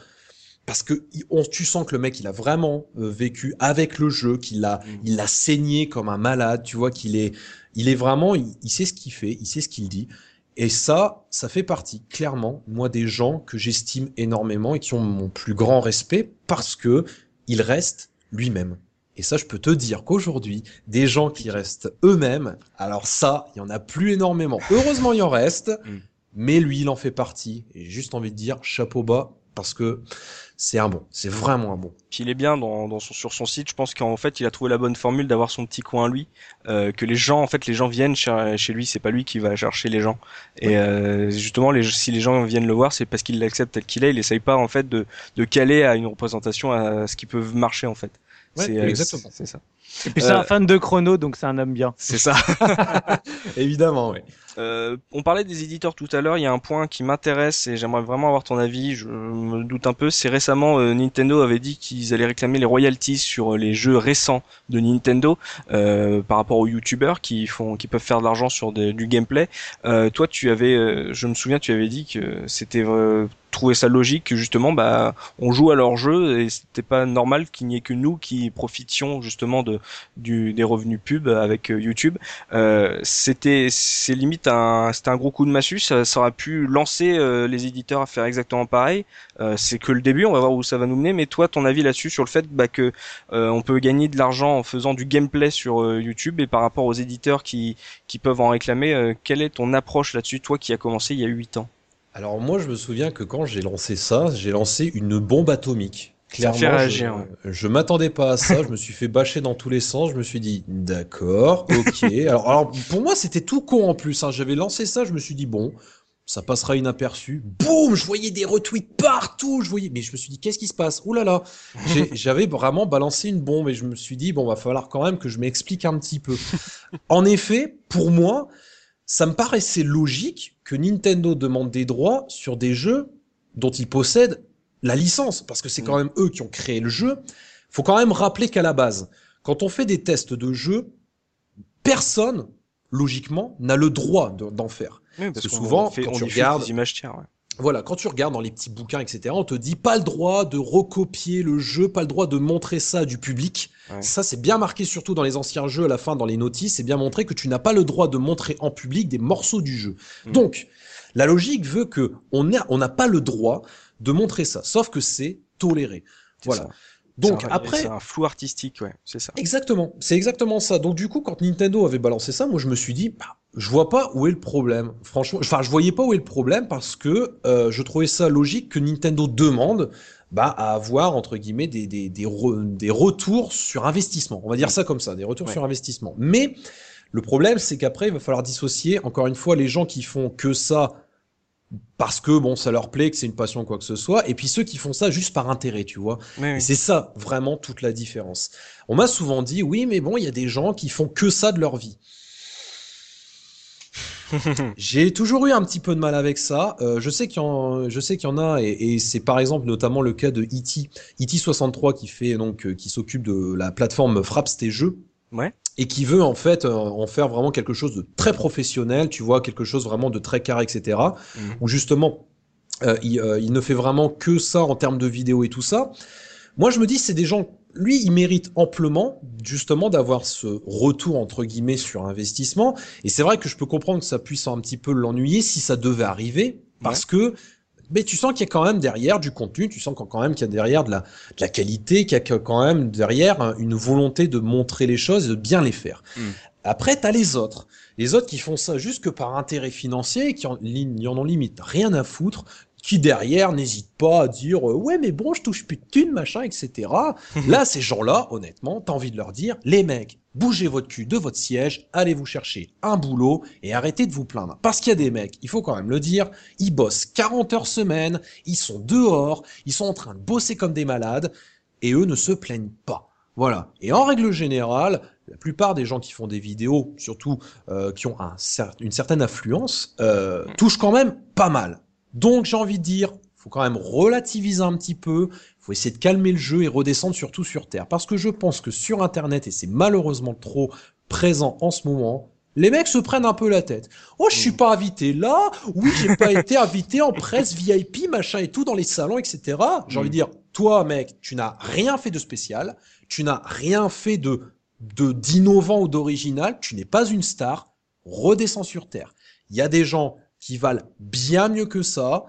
Parce que on, tu sens que le mec, il a vraiment euh, vécu avec le jeu, qu'il a,
Mm.
il l'a saigné comme un malade. Tu vois qu'il est, il est vraiment, il, il sait ce qu'il fait, il sait ce qu'il dit. Et ça, ça fait partie clairement, moi, des gens que j'estime énormément et qui ont mon plus grand respect parce que il reste lui-même. Et ça, je peux te dire qu'aujourd'hui, des gens qui restent eux-mêmes, alors ça, il y en a plus énormément. Heureusement, il en reste,
Mm.
mais lui, il en fait partie. Et j'ai juste envie de dire chapeau bas parce que c'est un bon, c'est vraiment un bon.
Puis il est bien dans, dans son, sur son site. Je pense qu'en fait, il a trouvé la bonne formule d'avoir son petit coin à lui. Euh, que les gens, en fait, les gens viennent chez, chez lui. C'est pas lui qui va chercher les gens. Et euh, justement, les, si les gens viennent le voir, c'est parce qu'il l'accepte tel qu'il est. Il essaye pas en fait de, de caler à une représentation à ce qui peut marcher en fait.
Ouais,
c'est euh,
exactement.
c'est ça.
Et puis c'est un fan de chrono, donc c'est un homme bien.
C'est ça.
Évidemment, oui.
Euh, on parlait des éditeurs tout à l'heure, il y a un point qui m'intéresse et j'aimerais vraiment avoir ton avis, je me doute un peu, c'est récemment euh, Nintendo avait dit qu'ils allaient réclamer les royalties sur euh, les jeux récents de Nintendo euh, par rapport aux youtubeurs qui font qui peuvent faire de l'argent sur du gameplay. toi tu avais je me souviens tu avais dit que c'était trouver ça logique que justement bah on joue à leur jeu et c'était pas normal qu'il n'y ait que nous qui profitions justement de du, des revenus pub avec euh, YouTube. Euh, c'était c'est limite un c'était un gros coup de massue. Ça, ça aurait pu lancer euh, les éditeurs à faire exactement pareil. C'est que le début. On va voir où ça va nous mener. Mais toi ton avis là-dessus sur le fait bah, que on peut gagner de l'argent en faisant du gameplay sur YouTube et par rapport aux éditeurs qui qui peuvent en réclamer quelle est ton approche là-dessus toi qui a commencé il y a 8 ans?
Alors moi, je me souviens que quand j'ai lancé ça, j'ai lancé une bombe atomique.
Clairement, fait réagir,
je, je m'attendais pas à ça. je me suis fait bâcher dans tous les sens. Je me suis dit, d'accord, ok. alors, alors, pour moi, c'était tout con en plus. Hein. J'avais lancé ça. Je me suis dit, bon, ça passera inaperçu. Boum, je voyais des retweets partout. Je voyais, mais je me suis dit, qu'est-ce qui se passe? Ouh là là J'avais vraiment balancé une bombe et je me suis dit, bon, va falloir quand même que je m'explique un petit peu. en effet, pour moi, ça me paraissait logique que Nintendo demande des droits sur des jeux dont ils possèdent la licence, parce que c'est quand mm. même eux qui ont créé le jeu. Faut quand même rappeler qu'à la base, quand on fait des tests de jeux, personne, logiquement, n'a le droit d'en faire.
parce, que souvent, quand tu regardes, des images tiers,
voilà, quand tu regardes dans les petits bouquins, etc., on te dit pas le droit de recopier le jeu, pas le droit de montrer ça du public. Ça, c'est bien marqué surtout dans les anciens jeux, à la fin, dans les notices, c'est bien montré que tu n'as pas le droit de montrer en public des morceaux du jeu. Mm. Donc, la logique veut que on n'a pas le droit de montrer ça, sauf que c'est toléré. Voilà. Donc après,
c'est un flou artistique, ouais, c'est ça.
Exactement, c'est exactement ça. Donc du coup, quand Nintendo avait balancé ça, moi je me suis dit, bah, je vois pas où est le problème. Franchement, enfin, je voyais pas où est le problème parce que euh, je trouvais ça logique que Nintendo demande bah, à avoir entre guillemets des des, des, des retours sur investissement. On va dire ça comme ça, des retours sur investissement. Mais le problème, c'est qu'après, il va falloir dissocier. Encore une fois, les gens qui font que ça parce que bon ça leur plaît que c'est une passion quoi que ce soit et puis ceux qui font ça juste par intérêt tu vois c'est ça vraiment toute la différence on m'a souvent dit oui mais bon il y a des gens qui font que ça de leur vie j'ai toujours eu un petit peu de mal avec ça. Euh, je sais qu'il y en, je sais qu'il y en a, et, et c'est par exemple notamment le cas de E.T. E.T. 63 qui fait donc, euh, qui s'occupe de la plateforme Fraps tes jeux.
Ouais.
Et qui veut en fait euh, en faire vraiment quelque chose de très professionnel, tu vois, quelque chose vraiment de très carré, etc. Mmh. Où justement, euh, il, euh, il, ne fait vraiment que ça en termes de vidéo et tout ça. Moi, je me dis, c'est des gens lui, il mérite amplement justement d'avoir ce retour entre guillemets sur investissement. Et c'est vrai que je peux comprendre que ça puisse un petit peu l'ennuyer si ça devait arriver, parce que mais tu sens qu'il y a quand même derrière du contenu, tu sens quand même qu'il y a derrière de la, de la qualité, qu'il y a quand même derrière une volonté de montrer les choses et de bien les faire. Mm. Après, tu as les autres. Les autres qui font ça juste que par intérêt financier et qui en, en ont limite rien à foutre, qui derrière n'hésite pas à dire euh, ouais mais bon je touche plus de thunes machin etc là ces gens-là honnêtement t'as envie de leur dire les mecs bougez votre cul de votre siège allez vous chercher un boulot et arrêtez de vous plaindre. Parce qu'il y a des mecs il faut quand même le dire ils bossent 40 heures semaine ils sont dehors ils sont en train de bosser comme des malades et eux ne se plaignent pas. Voilà. Et en règle générale la plupart des gens qui font des vidéos, surtout euh, qui ont un, une certaine affluence, euh, touchent quand même pas mal. Donc j'ai envie de dire, faut quand même relativiser un petit peu, faut essayer de calmer le jeu et redescendre surtout sur Terre. Parce que je pense que sur Internet, et c'est malheureusement trop présent en ce moment, les mecs se prennent un peu la tête. Oh, je suis pas invité là. Oui, j'ai pas été invité en presse VIP, machin et tout dans les salons, etc. J'ai envie de dire, toi, mec, tu n'as rien fait de spécial. Tu n'as rien fait de de d'innovant ou d'original. Tu n'es pas une star. Redescends sur terre. Il y a des gens qui valent bien mieux que ça.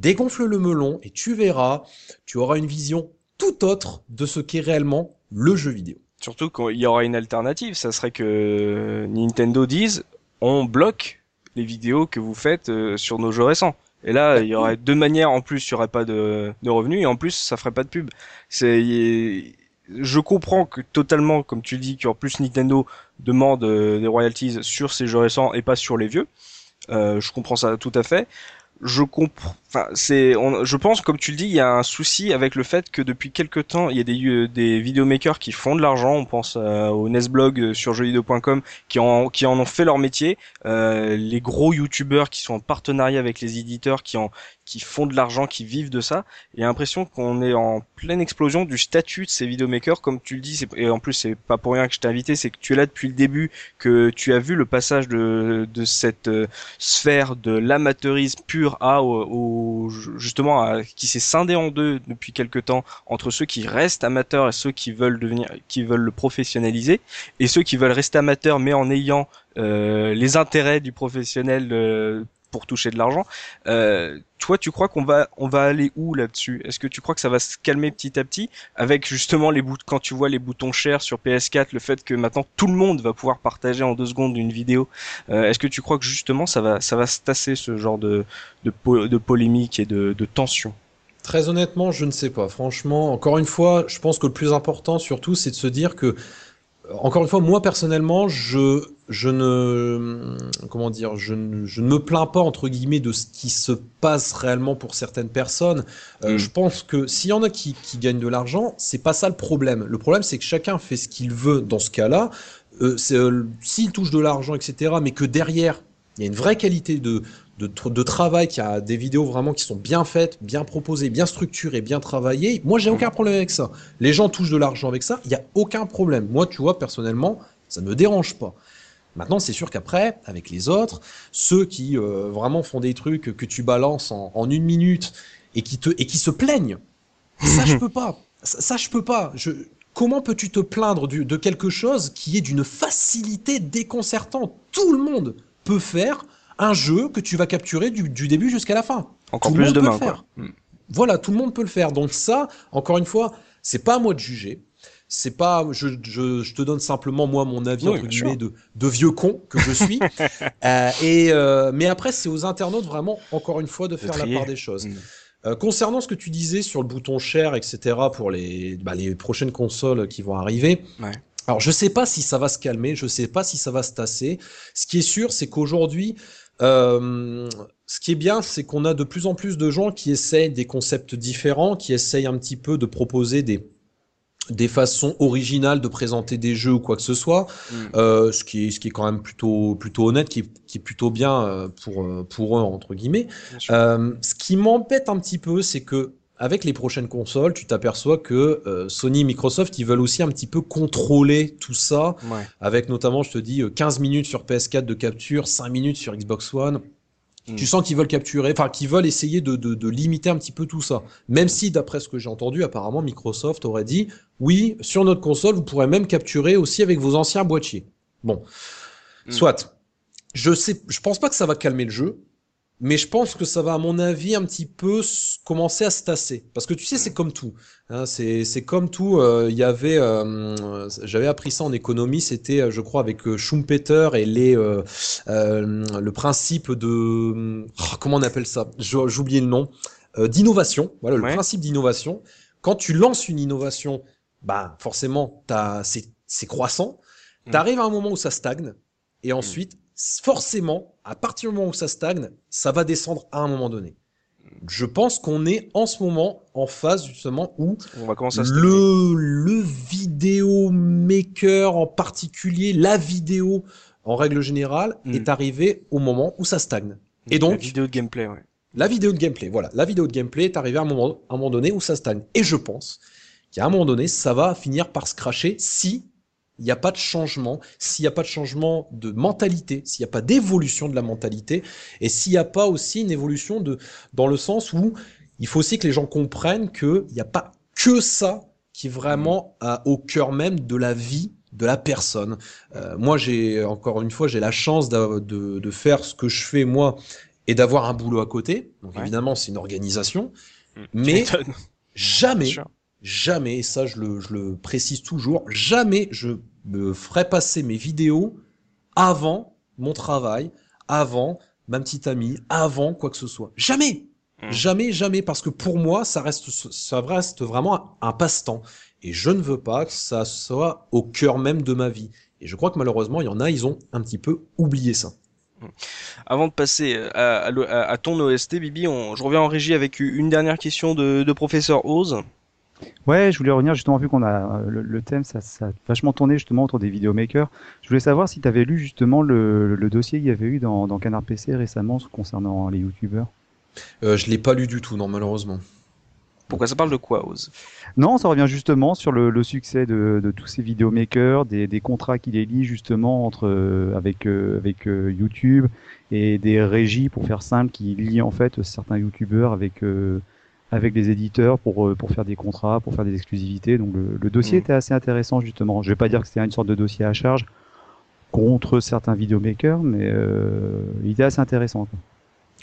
Dégonfle le melon et tu verras, tu auras une vision tout autre de ce qu'est réellement le jeu vidéo.
Surtout qu'il y aura une alternative, ça serait que Nintendo dise on bloque les vidéos que vous faites euh, sur nos jeux récents. Et là, il y aurait deux manières en plus, il y aurait pas de, revenus et en plus, ça ferait pas de pub. Je comprends que totalement, comme tu dis, qu'en plus Nintendo demande euh, des royalties sur ces jeux récents et pas sur les vieux. Euh, je comprends ça tout à fait. Je comprends. Enfin, c'est, je pense, comme tu le dis, il y a un souci avec le fait que depuis quelques temps, il y a des, euh, des vidéomakers qui font de l'argent. On pense euh, au Nesblog euh, sur jeuxvideo.com qui en, qui en ont fait leur métier. Euh, les gros youtubeurs qui sont en partenariat avec les éditeurs, qui en, qui font de l'argent, qui vivent de ça. Et l'impression qu'on est en pleine explosion du statut de ces vidéomakers, comme tu le dis. Et en plus, c'est pas pour rien que je t'ai invité, c'est que tu es là depuis le début, que tu as vu le passage de, de cette euh, sphère de l'amateurisme pur à au- justement qui s'est scindé en deux depuis quelque temps entre ceux qui restent amateurs et ceux qui veulent devenir qui veulent le professionnaliser et ceux qui veulent rester amateurs mais en ayant euh, les intérêts du professionnel euh, pour toucher de l'argent. Euh, toi, tu crois qu'on va on va aller où là-dessus? Est-ce que tu crois que ça va se calmer petit à petit avec justement les boutons quand tu vois les boutons chers sur PS4, le fait que maintenant tout le monde va pouvoir partager en deux secondes une vidéo euh, Est-ce que tu crois que justement ça va ça va se tasser ce genre de de, de polémique et de, de tension?
Très honnêtement, je ne sais pas. Franchement, encore une fois, je pense que le plus important surtout, c'est de se dire que, encore une fois, moi personnellement, je, je ne, comment dire, je ne, je ne me plains pas entre guillemets de ce qui se passe réellement pour certaines personnes. Euh,
Mm.
Je pense que s'il y en a qui, qui gagnent de l'argent, c'est pas ça le problème. Le problème, c'est que chacun fait ce qu'il veut dans ce cas-là. Euh, euh, s'il touche de l'argent, etc., mais que derrière, il y a une vraie qualité de, de, tr- de travail, qu'il y a des vidéos vraiment qui sont bien faites, bien proposées, bien structurées, bien travaillées. Moi, j'ai aucun problème avec ça. Les gens touchent de l'argent avec ça, il n'y a aucun problème. Moi, tu vois, personnellement, ça ne me dérange pas. Maintenant, c'est sûr qu'après, avec les autres, ceux qui euh, vraiment font des trucs que tu balances en, en une minute et qui, te, et qui se plaignent, ça, je peux pas. Ça, ça, je peux pas. Je, comment peux-tu te plaindre du- de quelque chose qui est d'une facilité déconcertante? Tout le monde peut faire un jeu que tu vas capturer du, du début jusqu'à la fin.
Encore
Tout
plus demain
le faire.
quoi. Mm.
Voilà, tout le monde peut le faire. Donc ça, encore une fois, c'est pas à moi de juger. C'est pas, je, je, je te donne simplement moi mon avis
Oui,
entre guillemets de, de vieux con que je suis. Euh, et euh, mais après, c'est aux internautes vraiment, encore une fois, de faire la part des choses.
Mm.
Euh, concernant ce que tu disais sur le bouton share, etc., pour les, bah, les prochaines consoles qui vont arriver.
Ouais.
Alors, je sais pas si ça va se calmer, je sais pas si ça va se tasser. Ce qui est sûr, c'est qu'aujourd'hui, euh, ce qui est bien, c'est qu'on a de plus en plus de gens qui essayent des concepts différents, qui essayent un petit peu de proposer des des façons originales de présenter des jeux ou quoi que ce soit,
Mm.
euh, ce qui est ce qui est quand même plutôt plutôt honnête, qui est, qui est plutôt bien euh, pour pour eux entre guillemets. Euh, ce qui m'embête un petit peu, c'est que avec les prochaines consoles, tu t'aperçois que euh, Sony, Microsoft, ils veulent aussi un petit peu contrôler tout ça,
Ouais.
avec notamment, je te dis, euh, 15 minutes sur PS4 de capture, 5 minutes sur Xbox One.
Mm.
Tu sens qu'ils veulent capturer, enfin qu'ils veulent essayer de, de, de limiter un petit peu tout ça. Même si, d'après ce que j'ai entendu, apparemment Microsoft aurait dit, oui, sur notre console, vous pourrez même capturer aussi avec vos anciens boîtiers. Bon,
Mm.
soit. Je sais, je pense pas que ça va calmer le jeu, mais je pense que ça va, à mon avis, un petit peu commencer à se tasser. Parce que tu sais, c'est comme tout. Hein, c'est c'est comme tout. euh, Il y avait, euh, j'avais appris ça en économie. C'était, euh, je crois, avec euh, Schumpeter et les, euh, le principe de, oh, comment on appelle ça? J'oubliais le nom. Euh, d'innovation. Voilà, le
Ouais.
principe d'innovation. Quand tu lances une innovation, bah forcément, t'as, c'est, c'est croissant.
Mm.
T'arrives à un moment où ça stagne, et ensuite, forcément, à partir du moment où ça stagne, ça va descendre à un moment donné. Je pense qu'on est en ce moment en phase justement où
On va commencer à
le, le vidéo maker en particulier, la vidéo en règle générale,
Mm.
est arrivé au moment où ça stagne. Et
La
donc,
vidéo de gameplay, ouais.
la vidéo de gameplay, voilà, la vidéo de gameplay est arrivée à un moment, à un moment donné où ça stagne. Et je pense qu'à un moment donné, ça va finir par se cracher si il n'y a pas de changement, s'il n'y a pas de changement de mentalité, s'il n'y a pas d'évolution de la mentalité, et s'il n'y a pas aussi une évolution de, dans le sens où il faut aussi que les gens comprennent qu'il n'y a pas que ça qui est vraiment à- au cœur même de la vie de la personne. Euh, moi, j'ai encore une fois, j'ai la chance de, de faire ce que je fais moi et d'avoir un boulot à côté. Donc
Ouais.
évidemment, c'est une organisation,
Mm. Tu
mais jamais, jamais, et ça je le, je le précise toujours, jamais je me ferai passer mes vidéos avant mon travail, avant ma petite amie, avant quoi que ce soit. Jamais,
Mm.
jamais, jamais, parce que pour moi, ça reste, ça reste vraiment un, un passe-temps. Et je ne veux pas que ça soit au cœur même de ma vie. Et je crois que malheureusement, il y en a, ils ont un petit peu oublié ça.
Avant de passer euh, à, ton OST, Bibi, on- je reviens en régie avec une dernière question de, de professeur Oz.
Ouais, je voulais revenir justement, vu qu'on a euh, le, le thème, ça, ça a vachement tourné justement autour des vidéomakers. Je voulais savoir si tu avais lu justement le, le dossier qu'il y avait eu dans, dans Canard PC récemment concernant les youtubeurs.
Euh, je l'ai pas lu du tout, non, malheureusement.
Pourquoi ça parle de quoi, Oz?
Non, ça revient justement sur le, le succès de, de tous ces vidéomakers, des, des contrats qu'il est liés justement entre euh, avec euh, avec euh, YouTube et des régies pour faire simple qui lient en fait certains youtubeurs avec euh, avec les éditeurs pour euh, pour faire des contrats, pour faire des exclusivités. Donc le, le dossier
Mhm.
était assez intéressant justement. Je vais pas dire que c'était une sorte de dossier à charge contre certains vidéomakers, mais euh, il était assez intéressant. quoi.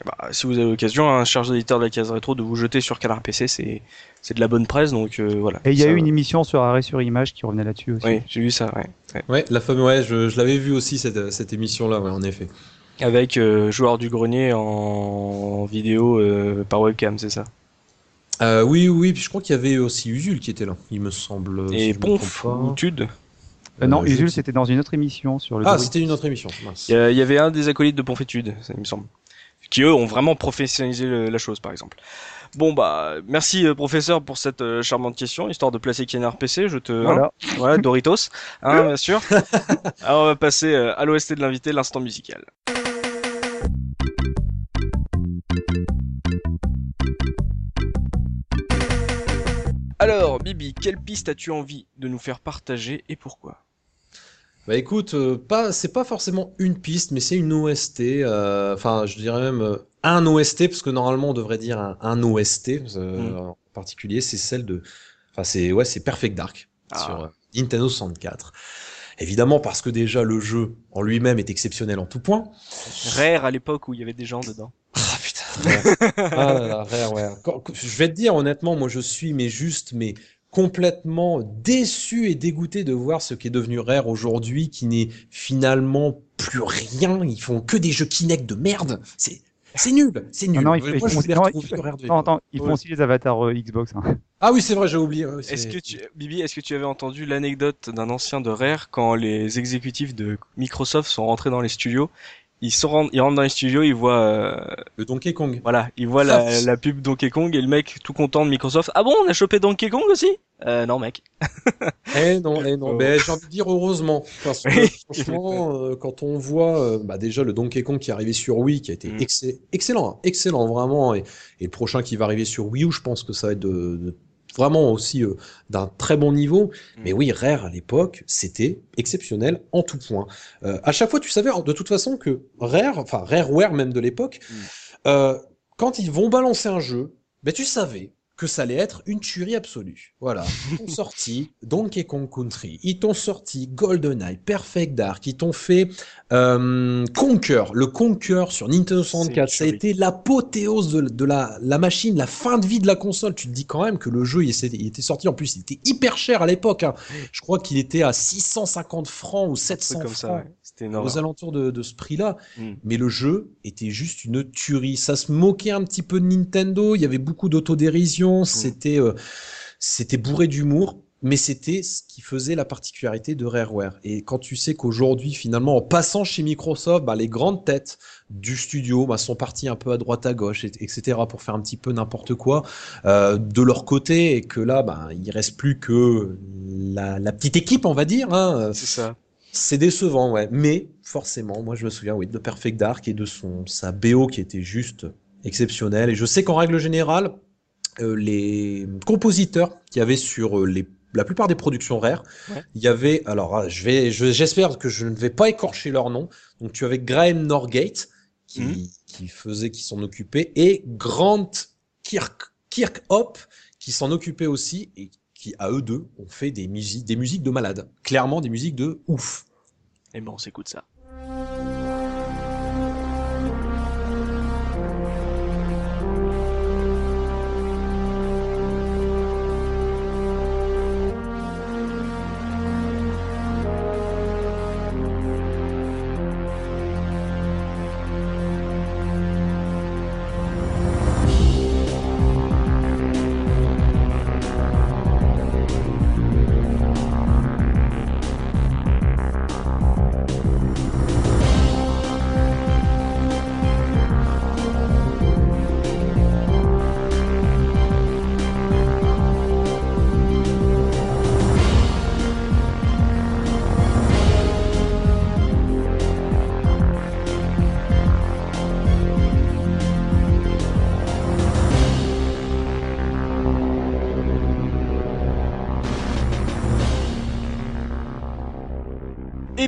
bah, Si vous avez l'occasion, un chargé d'éditeur de la case rétro, de vous jeter sur Canard PC, c'est c'est de la bonne presse, donc euh, voilà.
Et il y a eu une émission sur arrêt sur image qui revenait là-dessus aussi.
Oui, j'ai vu ça, ouais. ouais.
Ouais, la fameuse, ouais, je, je l'avais vu aussi cette, cette émission-là, ouais, en effet.
Avec euh, joueur du grenier en vidéo euh, par webcam, c'est ça.
Euh, oui, oui, puis je crois qu'il y avait aussi Usul qui était là, il me semble.
Et
si
Ponf ou Tude.
Euh, non,
Euh,
Usul c'était dans une autre émission sur le.
Ah, c'était une autre émission.
Il y, avait un des acolytes de Ponfétude, ça il me semble. Qui eux ont vraiment professionnalisé le- la chose, par exemple. Bon bah, merci euh, professeur pour cette euh, charmante question, histoire de placer Canard PC. Je te, hein,
Voilà.
voilà, Doritos, hein, bien sûr. Alors on va passer euh, à l'OST de l'invité, l'instant musical. Alors, Bibi, quelle piste as-tu envie de nous faire partager et pourquoi?
Bah écoute, euh, pas, c'est pas forcément une piste, mais c'est une OST. euh, Enfin, je dirais même euh, un OST, parce que normalement on devrait dire un, un OST euh,
Mm.
en particulier. C'est celle de, enfin c'est ouais, c'est Perfect Dark
Ah.
sur euh, Nintendo 64. Évidemment parce que déjà le jeu en lui-même est exceptionnel en tout point.
Rare à l'époque où il y avait des gens dedans.
Ah putain. ouais. ah là là, Rare, ouais. Quand- je vais te dire honnêtement, moi je suis mais juste mais complètement déçu et dégoûté de voir ce qui est devenu Rare aujourd'hui, qui n'est finalement plus rien. Ils font que des jeux Kinect de merde. C'est c'est nul, c'est nul.
Non,
moi,
Attends, ils font aussi les avatars euh, Xbox. hein.
Ah oui, c'est vrai, j'ai oublié. ouais,
Est-ce
c'est-
que tu, Bibi, est-ce que tu avais entendu l'anecdote d'un ancien de Rare quand les exécutifs de Microsoft sont rentrés dans les studios Ils sont ren- ils rentrent dans les studios, ils voient, euh,
le Donkey Kong.
voilà, ils voient la, la pub Donkey Kong et le mec tout content de Microsoft. Ah bon, on a chopé Donkey Kong aussi? Euh, Non, mec.
Eh non, eh non.
Oh.
Ben, j'ai envie de dire heureusement. Parce que franchement, euh, quand on voit euh, bah, déjà le Donkey Kong qui est arrivé sur Wii, qui a été
Mm.
excell- excellent, hein, excellent vraiment, et, et le prochain qui va arriver sur Wii U, je pense que ça va être de, de- vraiment aussi euh, d'un très bon niveau.
Mm.
Mais oui, Rare à l'époque, c'était exceptionnel en tout point. Euh, à chaque fois, tu savais de toute façon que Rare, enfin Rareware même de l'époque,
Mm.
euh, quand ils vont balancer un jeu, ben tu savais que ça allait être une tuerie absolue. Voilà. Ils t'ont sorti Donkey Kong Country, ils t'ont sorti GoldenEye, Perfect Dark, ils t'ont fait euh, Conquer, le Conquer sur Nintendo 64.
C'est
Ça a été l'apothéose de, de la, la machine, la fin de vie de la console. Tu te dis quand même que le jeu, il, était sorti, en plus, il était hyper cher à l'époque. hein. Je crois qu'il était à 650 francs ou
Un truc
700
comme ça,
francs
ouais. C'était énorme.
aux alentours de, de ce prix-là.
Mm.
Mais le jeu était juste une tuerie. Ça se moquait un petit peu de Nintendo. Il y avait beaucoup d'autodérision. C'était, euh, c'était bourré d'humour. Mais c'était ce qui faisait la particularité de Rareware. Et quand tu sais qu'aujourd'hui, finalement, en passant chez Microsoft, bah, les grandes têtes du studio bah, sont parties un peu à droite à gauche, et- etc., pour faire un petit peu n'importe quoi euh, de leur côté, et que là, bah, il reste plus que la, la petite équipe, on va dire. Hein,
C'est ça.
c'est décevant, ouais. Mais forcément, moi je me souviens, oui, de Perfect Dark et de son sa BO qui était juste exceptionnelle. Et je sais qu'en règle générale, les compositeurs qui avaient sur euh, les la plupart des productions rares,
Ouais.
il y avait, alors ah, je vais, je- j'espère que je ne vais pas écorcher leur nom. Donc tu avais Graham Norgate qui,
Mhm.
qui faisait, qui s'en occupait, et Grant Kirk, Kirkhope qui s'en occupait aussi et qui à eux deux ont fait des musiques, des musiques de malades, clairement des musiques de ouf.
Et ben on s'écoute ça.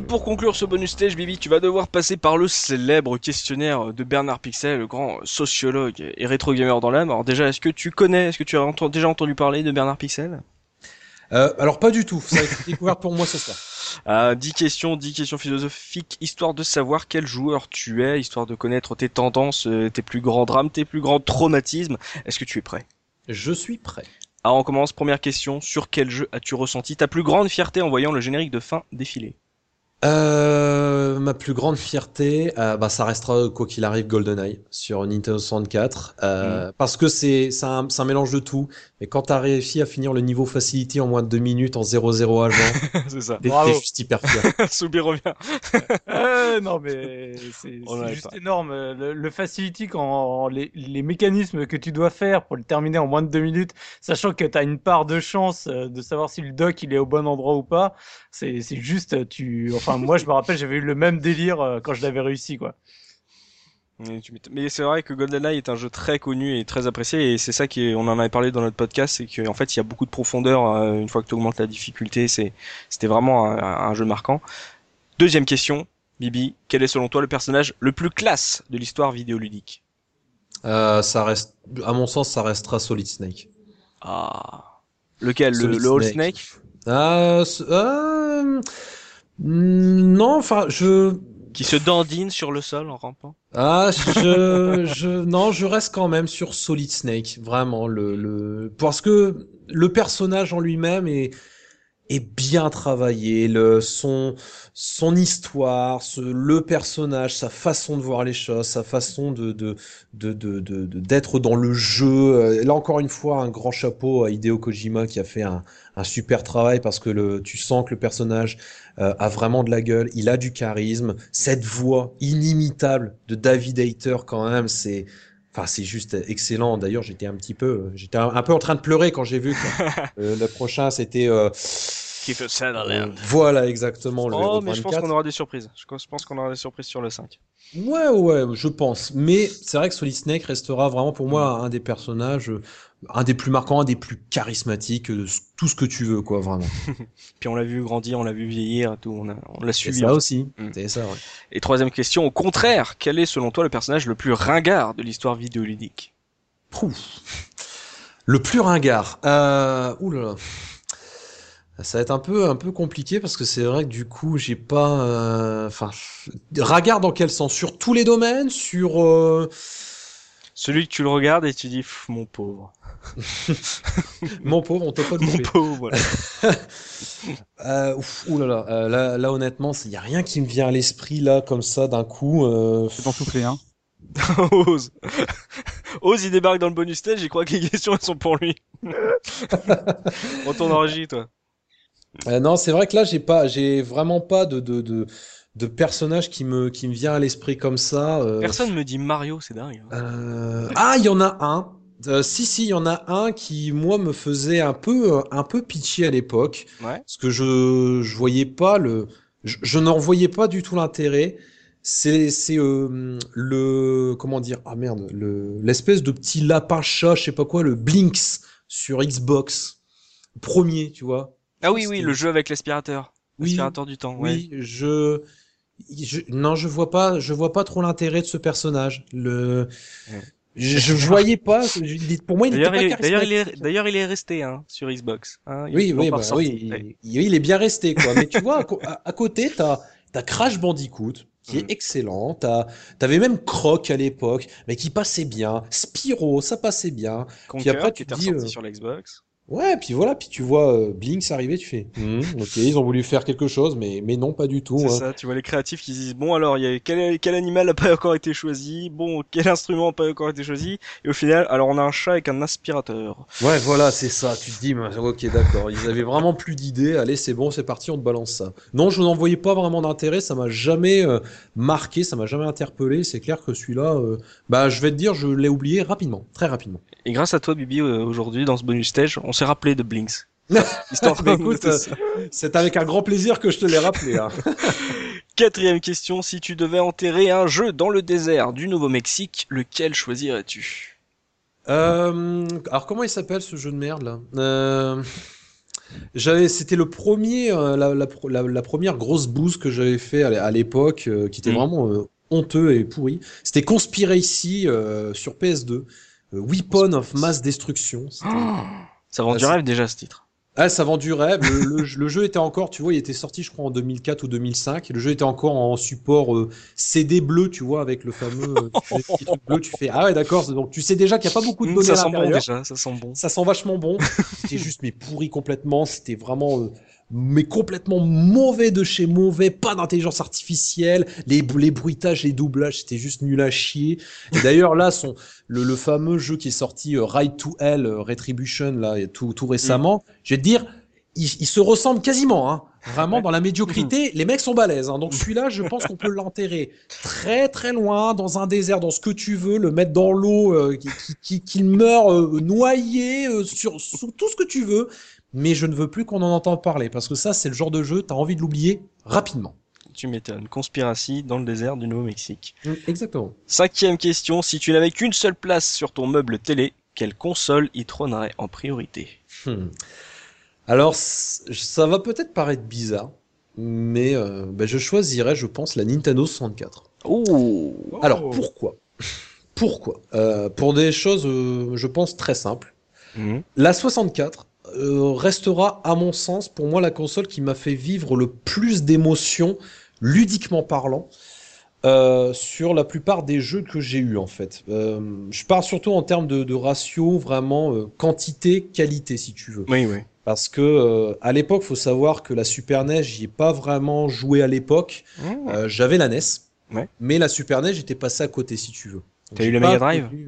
Pour conclure ce bonus stage, Bibi, tu vas devoir passer par le célèbre questionnaire de Bernard Pixel, le grand sociologue et rétro gamer dans l'âme. Alors déjà, est-ce que tu connais, est-ce que tu as ent- déjà entendu parler de Bernard Pixel?
Euh, alors pas du tout, ça a été découvert pour moi ce soir.
Ah, 10 questions, 10 questions philosophiques, histoire de savoir quel joueur tu es, histoire de connaître tes tendances, euh, tes plus grands drames, tes plus grands traumatismes. Est-ce que tu es prêt?
Je suis prêt.
Alors on commence, première question, sur quel jeu as-tu ressenti ta plus grande fierté en voyant le générique de fin défiler?
Euh, ma plus grande fierté, euh, bah, ça restera quoi qu'il arrive GoldenEye sur Nintendo 64, euh, parce que c'est c'est un, c'est un mélange de tout. Mais quand t'as réussi à finir le niveau facility en moins de deux minutes en 0-0 agent,
C'est ça.
t'es juste hyper fier.
Soubi revient.
Euh, non, mais c'est juste
pas.
énorme. Le, le Facility, quand les, les mécanismes que tu dois faire pour le terminer en moins de deux minutes, sachant que tu as une part de chance de savoir si le dock il est au bon endroit ou pas, c'est c'est juste, tu. Enfin, moi, je me rappelle, j'avais eu le même délire euh, quand je l'avais réussi, quoi.
Mais, c'est vrai que GoldenEye est un jeu très connu et très apprécié et c'est ça qui est, on en avait parlé dans notre podcast, c'est qu'en fait il y a beaucoup de profondeur euh, une fois que tu augmentes la difficulté, c'est c'était vraiment un, un jeu marquant. Deuxième question, Bibi, quel est selon toi le personnage le plus classe de l'histoire vidéoludique?
Euh, ça reste, à mon sens, ça restera Solid Snake.
Ah, lequel? Le,
Solid
le All
Snake.
Snake?
Euh, euh, non, enfin, je,
qui se dandine sur le sol en rampant
Ah, je, je, non, je reste quand même sur Solid Snake, vraiment le, le, parce que le personnage en lui-même est est bien travaillé, le son son histoire, ce, le personnage, sa façon de voir les choses, sa façon de de de de d'être dans le jeu. Là encore une fois, un grand chapeau à Hideo Kojima qui a fait un un super travail parce que le tu sens que le personnage euh, a vraiment de la gueule, il a du charisme, cette voix inimitable de David Hayter quand même, c'est enfin c'est juste excellent. D'ailleurs, j'étais un petit peu j'étais un, un peu en train de pleurer quand j'ai vu que euh, le prochain c'était euh,
Kiefer
euh,
Sutherland.
voilà exactement le
Oh, mais je pense
24.
qu'on aura des surprises. Je pense je pense qu'on aura des surprises sur le 5.
Ouais, ouais, je pense. Mais c'est vrai que Solid Snake restera vraiment pour moi un des personnages, euh, un des plus marquants, un des plus charismatiques, euh, tout ce que tu veux, quoi, vraiment.
Puis on l'a vu grandir, on l'a vu vieillir, tout, on a- on l'a suivi.
ça aussi.
Mm.
C'est ça, ouais.
Et troisième question, au contraire, quel est selon toi le personnage le plus ringard de l'histoire vidéoludique?
Pouf. Le plus ringard. Euh, oulala. Ça va être un peu, un peu compliqué parce que c'est vrai que du coup, j'ai pas. euh, Enfin, ringard dans quel sens? Sur tous les domaines? Sur. euh,
Celui que tu le regardes et tu dis, mon pauvre.
Mon pauvre, on t'a pas
Mon pauvre, voilà.
Euh, ouf, oulala. Euh, là, là, honnêtement, il y a rien qui me vient à l'esprit là comme ça d'un coup. Euh,
C'est t'en souffler, hein.
Ose. Ose, il débarque dans le bonus stage, j'y crois que les questions elles sont pour lui. Retourne en régie, toi.
Euh, non, c'est vrai que là, j'ai pas, j'ai vraiment pas de, de, de, de personnage qui me, qui me vient à l'esprit comme ça. euh.
Personne me dit Mario, c'est dingue. hein.
Euh, Ah, il y en a un. Euh, si, si, il y en a un qui, moi, me faisait un peu, euh, un peu pitié à l'époque.
Ouais.
Parce que je, je voyais pas le, je, je n'en voyais pas du tout l'intérêt. C'est, euh, le, comment dire, ah merde, le, l'espèce de petit lapin chat, je sais pas quoi, le Blinks sur Xbox. Premier, tu vois.
Ah oui, oui, le jeu avec l'aspirateur.
Oui,
L'aspirateur du temps, ouais.
oui, je, je, non, je vois pas, je vois pas trop l'intérêt de ce personnage. Le,
Ouais.
Je, je voyais pas. je- pour moi, il n'était pas
d'ailleurs, il est, d'ailleurs, il est resté hein, sur Xbox. Hein,
Oui, oui, bah, oui,
Ouais.
il, il est bien resté, quoi. Mais tu vois, à, côté, t'as, t'as Crash Bandicoot, qui est excellent. T'as, t'avais même Croc à l'époque, mais qui passait bien. Spyro, ça passait bien.
Conker,
après,
qui
tu
ressorti
euh,
sur l'Xbox.
Ouais, puis voilà, puis tu vois euh, Blinks arriver, tu fais, Hmm, ok, ils ont voulu faire quelque chose, mais, mais non, pas du tout.
C'est
hein.
ça, tu vois les créatifs qui se disent bon alors il y a quel, quel animal n'a pas encore été choisi, bon quel instrument n'a pas encore été choisi, et au final alors on a un chat avec un aspirateur.
Ouais, voilà, c'est ça. Tu te dis, mais, ok, d'accord. Ils avaient vraiment plus d'idées. Allez, c'est bon, c'est parti, on te balance ça. Non, je n'en voyais pas vraiment d'intérêt. Ça m'a jamais euh, marqué, ça m'a jamais interpellé. C'est clair que celui-là, euh, bah, je vais te dire, je l'ai oublié rapidement, très rapidement.
Et grâce à toi Bibi euh, aujourd'hui dans ce bonus stage, on s'est rappelé de Blinks. Histoire
Bah, euh, C'est avec un grand plaisir que je te l'ai rappelé. hein.
Quatrième question, si tu devais enterrer un jeu dans le désert du Nouveau-Mexique, lequel choisirais-tu?
Euh, alors, comment il s'appelle ce jeu de merde là? Euh, J'avais, c'était le premier, euh, la, la, la, la première grosse bouse que j'avais fait à, l'époque, euh, qui était
Mm.
vraiment euh, honteux et pourri. C'était Conspiracy euh, sur PS2, euh, Weapon of Mass Destruction.
Ça vend
Ah,
du rêve déjà ce titre.
Ah, ça vend du rêve. Le, le- le jeu était encore, tu vois, il était sorti, je crois, en 2004 ou 2005. Le jeu était encore en support euh, CD bleu, tu vois, avec le fameux euh, tu fais truc bleu. Tu fais, ah ouais, d'accord. Donc tu sais déjà qu'il n'y a pas beaucoup de données
ça
à
sent bon déjà, ça sent bon.
Ça sent vachement bon. C'était juste mais pourri complètement. C'était vraiment euh, mais complètement mauvais de chez mauvais. Pas d'intelligence artificielle. Les, les bruitages, les doublages, c'était juste nul à chier. Et d'ailleurs là, son le, le fameux jeu qui est sorti euh, Ride to Hell euh, Retribution là tout tout récemment. Je vais te dire, ils, ils se ressemblent quasiment. Hein. Vraiment dans la médiocrité, les mecs sont balèzes. Hein. Donc celui-là, je pense qu'on peut l'enterrer très très loin dans un désert, dans ce que tu veux, le mettre dans l'eau, euh, qui- qui- qui- qu'il meure euh, noyé euh, sur sous tout ce que tu veux. Mais je ne veux plus qu'on en entende parler parce que ça, c'est le genre de jeu, t'as envie de l'oublier rapidement.
Tu m'étonnes. Conspiracy dans le désert du Nouveau-Mexique.
Exactement.
Cinquième question. Si tu n'avais qu'une seule place sur ton meuble télé, quelle console y trônerait en priorité?
Hmm. Alors, ça va peut-être paraître bizarre, mais euh, ben, je choisirais, je pense, la Nintendo 64.
Oh
Alors, pourquoi? Pourquoi? Euh, Pour des choses, euh, je pense, très simples.
Mhm.
La 64 euh, restera, à mon sens, pour moi, la console qui m'a fait vivre le plus d'émotions, ludiquement parlant, euh, sur la plupart des jeux que j'ai eus, en fait. Euh, je parle surtout en termes de, de ratio, vraiment euh, quantité, qualité, si tu veux.
Oui, oui.
Parce que à l'époque, faut savoir que la Super NES, j'y ai pas vraiment joué à l'époque.
Mmh.
J'avais la NES,
Ouais.
mais la Super NES, j'étais passé à côté, si tu veux.
T'as eu
pas
Mega Drive
connu,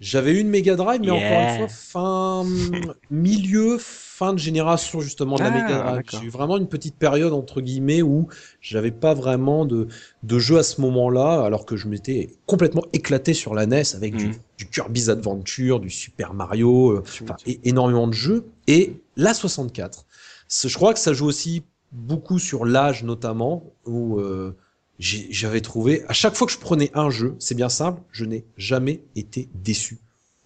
J'avais eu une Mega Drive, mais
Yeah.
encore une fois, fin milieu, fin de génération justement de la
Ah,
Mega Drive. J'ai eu vraiment une petite période entre guillemets où j'avais pas vraiment de de jeu à ce moment-là, alors que je m'étais complètement éclaté sur la NES avec du,
Mhm.
du Kirby's Adventure, du Super Mario, euh, é- énormément de jeux. Et la 64, ce- je crois que ça joue aussi beaucoup sur l'âge notamment, où euh, j'avais trouvé, à chaque fois que je prenais un jeu, c'est bien simple, je n'ai jamais été déçu.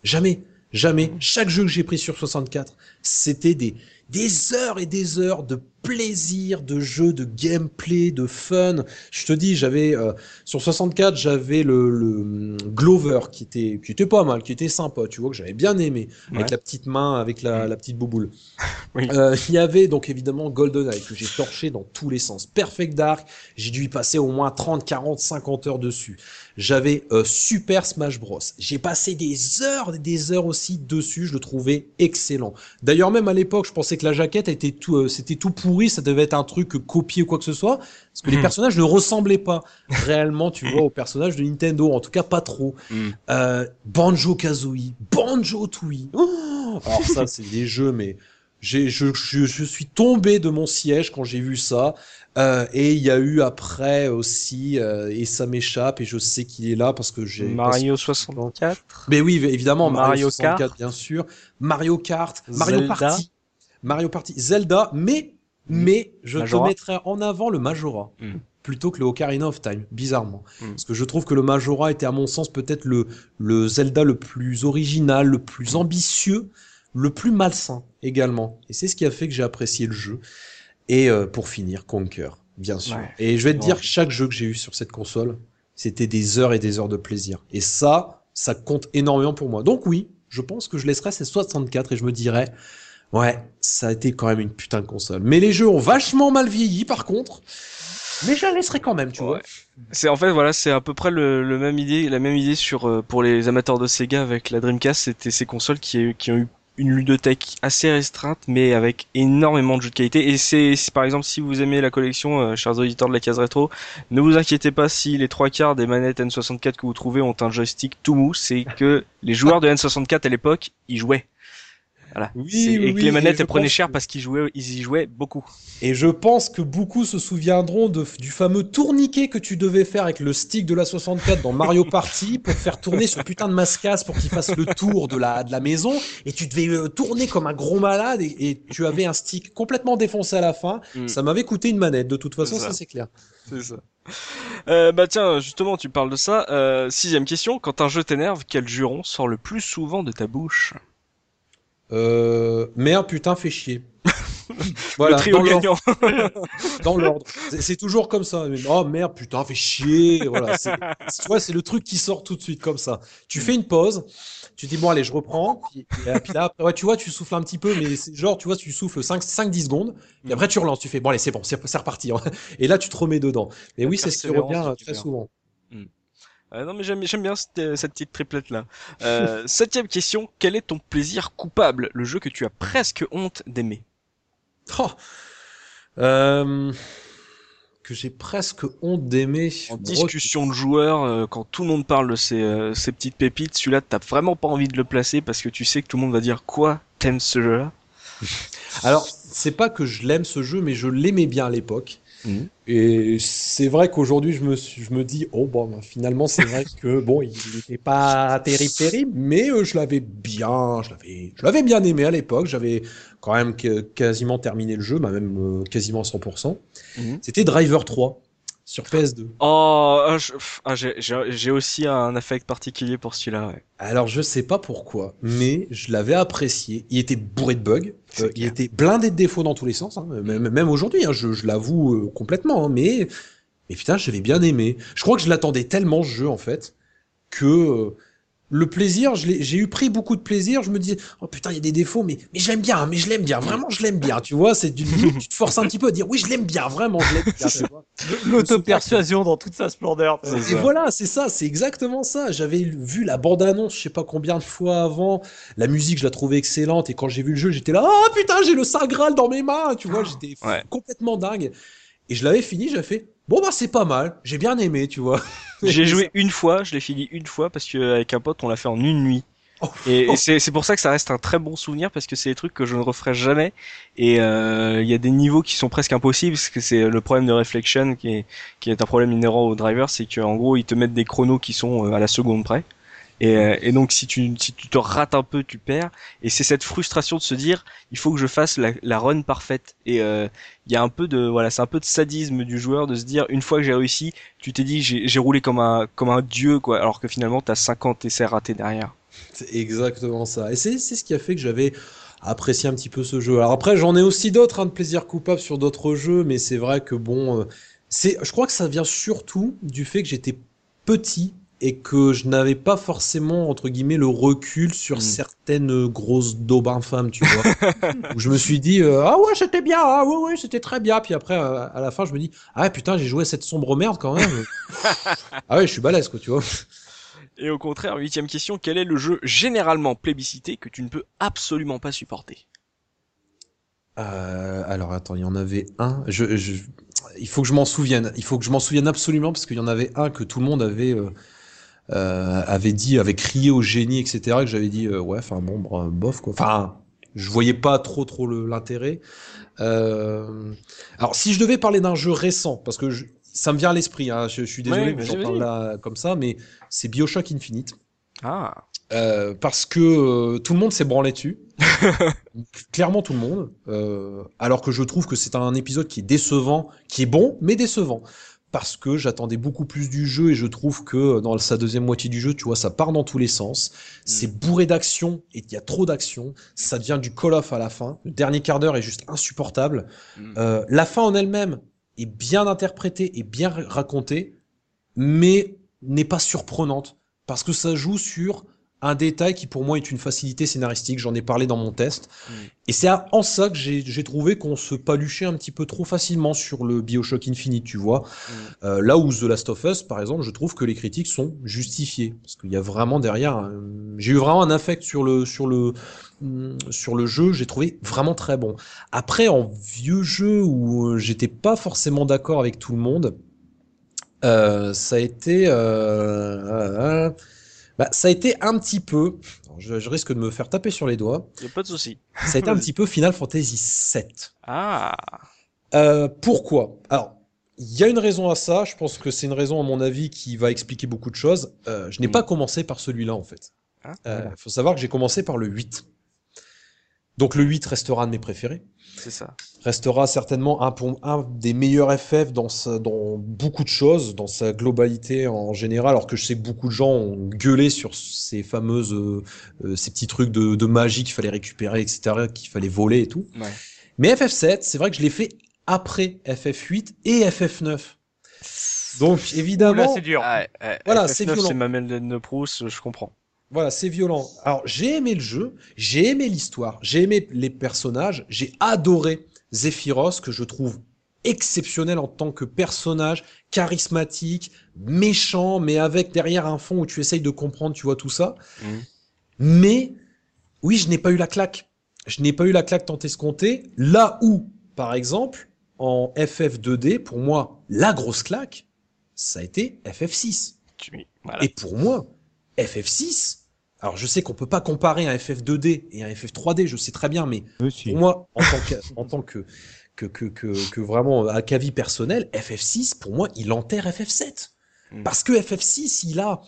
Jamais, jamais. Chaque jeu que j'ai pris sur 64, c'était des, des heures et des heures de plaisir, de jeu, de gameplay, de fun. Je te dis, j'avais euh, sur 64, j'avais le, le hum, Glover qui était qui était pas mal, qui était sympa, tu vois que j'avais bien aimé avec la petite main, avec la,
Mm.
la petite bouboule.
Oui.
Euh, Il y avait donc évidemment GoldenEye que j'ai torché dans tous les sens. Perfect Dark, j'ai dû y passer au moins 30, 40, 50 heures dessus. J'avais euh, Super Smash Bros. J'ai passé des heures et des heures aussi dessus, je le trouvais excellent. D'ailleurs même à l'époque, je pensais que la jaquette était tout euh, c'était tout pourri, ça devait être un truc copié ou quoi que ce soit parce que les
Mhm.
personnages ne ressemblaient pas réellement, tu vois, aux personnages de Nintendo, en tout cas pas trop.
Mhm.
Euh, Banjo Kazooie, Banjo Tooie. Oh Alors ça, c'est des jeux, mais j'ai, je, je, je suis tombé de mon siège quand j'ai vu ça. Euh, et il y a eu après aussi, euh, et ça m'échappe, et je sais qu'il est là parce que j'ai.
Mario 64
parce- Mais oui, évidemment, Mario,
Mario
64,
Kart.
bien sûr. Mario Kart, Mario
Zelda.
Party. Mario Party, Zelda, mais, mais je
Majora.
te mettrais en avant le Majora.
Mhm.
Plutôt que le Ocarina of Time, bizarrement.
Mhm.
Parce que je trouve que le Majora était, à mon sens, peut-être le, le Zelda le plus original, le plus ambitieux, le plus malsain également. Et c'est ce qui a fait que j'ai apprécié le jeu. Et euh, pour finir, Conquer, bien sûr.
Ouais.
Et je vais te dire
Ouais.
que chaque jeu que j'ai eu sur cette console, c'était des heures et des heures de plaisir. Et ça, ça compte énormément pour moi. Donc oui, je pense que je laisserai ces 64 et je me dirais, ouais, ça a été quand même une putain de console. Mais les jeux ont vachement mal vieilli par contre. Mais je la laisserai quand même, tu vois.
C'est en fait voilà, c'est à peu près le, le même idée, la même idée sur euh, pour les amateurs de Sega avec la Dreamcast, c'était ces consoles qui, qui ont eu une ludothèque assez restreinte mais avec énormément de jeux de qualité et c'est par exemple si vous aimez la collection euh, chers auditeurs de la case rétro ne vous inquiétez pas si les trois quarts des manettes N64 que vous trouvez ont un joystick tout mou c'est que les joueurs de N64 à l'époque y jouaient voilà
Oui,
et que les
et
manettes elles prenaient cher
que-
parce qu'ils jouaient ils y jouaient beaucoup
Et je pense que beaucoup se souviendront de, du fameux tourniquet que tu devais faire avec le stick de la 64 dans Mario Party pour faire tourner ce putain de mascasse pour qu'il fasse le tour de la, de la maison. Et tu devais euh, tourner comme un gros malade et, et tu avais un stick complètement défoncé à la fin.
Mm.
Ça m'avait coûté une manette, de toute façon,
C'est ça.
ça c'est clair.
C'est ça. Euh, bah tiens, justement, tu parles de ça. Euh, sixième question. Quand un jeu t'énerve, quel juron sort le plus souvent de ta bouche?
Euh, merde, putain, fais chier. Voilà,
le trio
dans l'ordre.
gagnant.
dans l'ordre. C'est- toujours comme ça. Oh merde, putain, fais chier. Voilà, c'est c'est- tu vois, c'est le truc qui sort tout de suite comme ça. Tu fais une pause, tu dis bon allez, je reprends. Puis, et puis là, après, ouais, tu vois, tu souffles un petit peu, mais c'est genre, tu vois, tu souffles 5 5 10 secondes. Et après tu relances, tu fais bon allez, c'est bon, c'est reparti. hein. Et là, tu te remets dedans. Et
La
oui, c'est ce qui revient euh, très souvent.
Euh, non mais j'aime j'aime bien cette, euh, cette petite triplette là. Euh, septième question, quel est ton plaisir coupable, le jeu que tu as presque honte d'aimer
Oh. Euh, que j'ai presque honte d'aimer.
En discussion de joueurs, euh, quand tout le monde parle de ces, euh, ces petites pépites, celui-là t'as vraiment pas envie de le placer parce que tu sais que tout le monde va dire quoi T'aimes ce jeu-là?
Alors, c'est pas que je l'aime ce jeu, mais je l'aimais bien à l'époque.
Mhm.
Et c'est vrai qu'aujourd'hui, je me, suis- je me dis, oh, bon, ben, finalement, c'est vrai que, bon, il n'était pas terrible, terrible, mais euh, je l'avais bien, je l'avais, je l'avais bien aimé à l'époque. J'avais quand même que- quasiment terminé le jeu, bah, même euh, quasiment à 100%.
Mhm.
C'était Driver 3 sur PS2.
Oh, ah, ah, j'ai- aussi un affect particulier pour celui-là. Ouais.
Alors, je sais pas pourquoi, mais je l'avais apprécié. Il était bourré de bugs. Euh, il était blindé de défauts dans tous les sens. hein. Même, même aujourd'hui, hein, je, je l'avoue euh, complètement. hein, mais, mais putain, j'avais bien aimé. Je crois que je l'attendais tellement, ce jeu, en fait, que euh, le plaisir, j'ai eu pris beaucoup de plaisir. Je me dis, oh putain, il y a des défauts, mais, mais je l'aime bien, mais je l'aime bien. Vraiment, je l'aime bien. Tu vois, c'est tu te forces un petit peu à dire, oui, je l'aime bien, vraiment, je l'aime bien.
L'auto-persuasion dans toute sa splendeur.
Et
ça.
voilà, c'est ça, c'est exactement ça. J'avais vu la bande-annonce, je sais pas combien de fois avant. La musique, je la trouvais excellente. Et quand j'ai vu le jeu, j'étais là, oh putain, j'ai le Saint Graal dans mes mains. Tu vois, j'étais
Ouais.
complètement dingue. Et je l'avais fini, j'ai fait, bon bah c'est pas mal. J'ai bien aimé, tu vois.
J'ai joué une fois, je l'ai fini une fois parce qu'avec un pote on l'a fait en une nuit.
Oh.
Et, et c'est c'est pour ça que ça reste un très bon souvenir parce que c'est des trucs que je ne referai jamais. Et euh, il y a des niveaux qui sont presque impossibles parce que c'est le problème de reflection qui est, qui est un problème inhérent au driver, c'est qu'en gros ils te mettent des chronos qui sont euh, à la seconde près. Et, euh, et donc si tu, si tu te rates un peu, tu perds. Et c'est cette frustration de se dire, il faut que je fasse la, la run parfaite. Et euh, il y a un peu de, voilà, c'est un peu de sadisme du joueur de se dire, une fois que j'ai réussi, tu t'es dit, j'ai roulé comme un, comme un dieu, quoi. Alors que finalement, t'as 50 essais ratés derrière.
C'est exactement ça. Et c'est c'est ce qui a fait que j'avais apprécié un petit peu ce jeu. Alors après, j'en ai aussi d'autres, hein, de plaisir coupable sur d'autres jeux, mais c'est vrai que bon, euh, c'est, je crois que ça vient surtout du fait que j'étais petit et que je n'avais pas forcément, entre guillemets, le recul sur
Mm.
certaines grosses daubes infâmes, tu vois. où je me suis dit, euh, ah ouais, c'était bien, ah ouais, ouais, c'était très bien. Puis après, euh, à la fin, je me dis, ah putain, j'ai joué cette sombre merde quand même. ah ouais, je suis balèze, quoi, tu vois.
Et au contraire, huitième question, quel est le jeu généralement plébiscité que tu ne peux absolument pas supporter?
Euh, alors attends, il y en avait un. Je, je- il faut que je m'en souvienne. Il faut que je m'en souvienne absolument parce qu'il y en avait un que tout le monde avait euh, euh, avait dit, avait crié au génie, etc. Que j'avais dit euh, ouais, enfin bon, br- bof quoi. Enfin, je voyais pas trop trop l'intérêt. Euh, alors si je devais parler d'un jeu récent, parce que je- ça me vient à l'esprit. Hein, je, je suis désolé
Ouais, vas-y,
j'en parle là comme ça, mais c'est Bioshock Infinite.
Ah,
Euh, parce que euh, tout le monde s'est branlé dessus. Clairement tout le monde. Euh, alors que je trouve que c'est un épisode qui est décevant, qui est bon, mais décevant. Parce que j'attendais beaucoup plus du jeu et je trouve que dans sa deuxième moitié du jeu, tu vois, ça part dans tous les sens. C'est bourré d'action et il y a trop d'action. Ça devient du call-off à la fin. Le dernier quart d'heure est juste insupportable.
Mm.
Euh, la fin en elle-même est bien interprétée et bien racontée, mais n'est pas surprenante parce que ça joue sur un détail qui pour moi est une facilité scénaristique. J'en ai parlé dans mon test.
Mm.
Et c'est en ça que j'ai trouvé qu'on se paluchait un petit peu trop facilement sur le Bioshock Infinite, tu vois.
Mm.
Euh, là où The Last of Us, par exemple, je trouve que les critiques sont justifiées. Parce qu'il y a vraiment derrière. un- J'ai eu vraiment un affect sur le, sur le, hum, sur le jeu. J'ai trouvé vraiment très bon. Après, en vieux jeu où euh, j'étais pas forcément d'accord avec tout le monde, euh, ça a été. euh, euh, bah, ça a été un petit peu. Je, je risque de me faire taper sur les doigts.
y a pas de souci.
Ça a été un petit peu Final Fantasy VII.
Ah,
Euh, pourquoi? Alors, il y a une raison à ça. Je pense que c'est une raison, à mon avis, qui va expliquer beaucoup de choses. Euh, je n'ai
Mm.
pas commencé par celui-là, en fait. Il
Ah,
voilà.
faut savoir que j'ai commencé par le 8. Donc le 8 restera un de mes préférés.
c'est ça.
Restera certainement un, pour- un des meilleurs FF dans, sa- dans beaucoup de choses, dans sa globalité en général, alors que je sais que beaucoup de gens ont gueulé sur ces fameuses, euh, euh, ces petits trucs de, de magie qu'il fallait récupérer, etc., qu'il fallait voler et tout.
Ouais.
Mais FF7, c'est vrai que je l'ai fait après FF8 et FF9. Donc évidemment,
c'est dur.
Ah, ouais, ouais,
Voilà,
FF9,
c'est violent.
C'est ma de Proust, je comprends.
Voilà, c'est violent. Alors j'ai aimé le jeu, j'ai aimé l'histoire, j'ai aimé les personnages, j'ai adoré Zephyros que je trouve exceptionnel en tant que personnage, charismatique, méchant, mais avec derrière un fond où tu essayes de comprendre, tu vois tout ça.
Mhm.
Mais oui, je n'ai pas eu la claque. Je n'ai pas eu la claque tant escomptée. Là où, par exemple, en FF2D, pour moi, la grosse claque, ça a été FF6.
Tu- voilà.
Et pour moi, FF6, alors je sais qu'on peut pas comparer un FF2D et un FF3D, je sais très bien, mais
si.
pour moi, en tant que, en tant que, que, que, que, que vraiment à qu'avis personnel, FF6, pour moi, il enterre FF7.
Mm.
Parce que FF6, il a,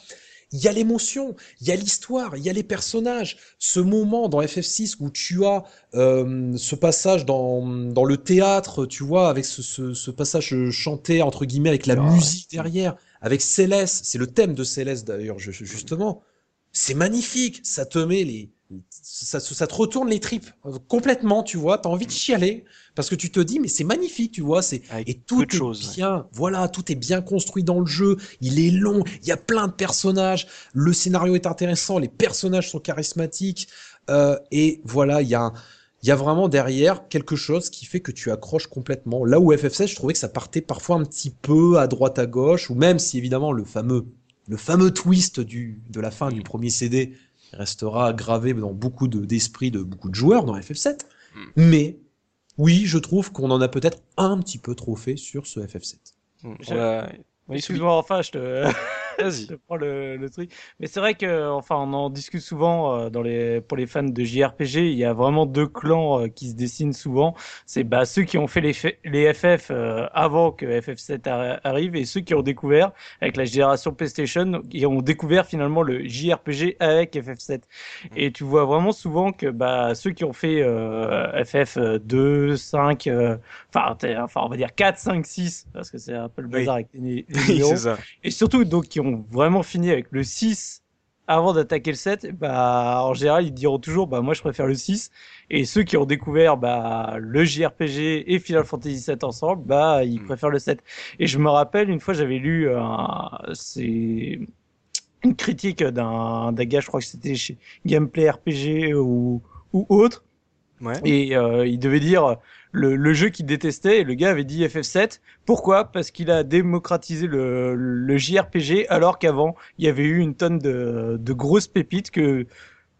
il y a l'émotion, il y a l'histoire, il y a les personnages. Ce moment dans FF6 où tu as euh, ce passage dans, dans le théâtre, tu vois, avec ce, ce, ce passage chanté, entre guillemets, avec la
Ah ouais.
musique derrière, avec Céleste, c'est le thème de Céleste d'ailleurs, justement. C'est magnifique, ça te met les, ça, ça te retourne les tripes complètement, tu vois. T'as envie de chialer parce que tu te dis mais c'est magnifique, tu vois. C'est et tout est
ouais.
bien, voilà, tout est bien construit dans le jeu. Il est long, il y a plein de personnages. Le scénario est intéressant, les personnages sont charismatiques euh, et voilà, il y a un- il y a vraiment derrière quelque chose qui fait que tu accroches complètement. Là où FF16, je trouvais que ça partait parfois un petit peu à droite à gauche, ou même si évidemment le fameux, le fameux twist du, de la fin du premier CD restera gravé dans beaucoup de, d'esprits de beaucoup de joueurs dans FF7.
Mm.
Mais oui, je trouve qu'on en a peut-être un petit peu trop fait sur ce FF7.
Mm.
Je-
Voilà. Oui,
Excuse-moi, enfin, je te,
Vas-y.
je prends le, le truc. Mais c'est vrai que, enfin, on en discute souvent euh, dans les, pour les fans de JRPG. Il y a vraiment deux clans euh, qui se dessinent souvent. C'est bah, ceux qui ont fait les, les FF euh, avant que FF7 arri- arrive et ceux qui ont découvert avec la génération PlayStation, qui ont découvert finalement le JRPG avec FF7. Et tu vois vraiment souvent que bah, ceux qui ont fait euh, FF 2, 5, euh, enfin, on va dire 4, 5, 6, parce que c'est un peu le
Oui.
bazar avec les, les
Oui.
Et surtout, donc, qui ont vraiment fini avec le 6 avant d'attaquer le 7, bah, en général, ils diront toujours, bah, moi, je préfère le 6. Et ceux qui ont découvert, bah, le JRPG et Final Fantasy 7 ensemble, bah, ils
Hmm.
préfèrent le 7. Et je me rappelle, une fois, j'avais lu, un, c'est, une critique d'un, d'un gars, je crois que c'était chez Gameplay RPG ou, ou autre.
Ouais.
Et euh, il devait dire le, le jeu qu'il détestait, et le gars avait dit FF7. Pourquoi? Parce qu'il a démocratisé le, le JRPG, alors qu'avant, il y avait eu une tonne de, de grosses pépites que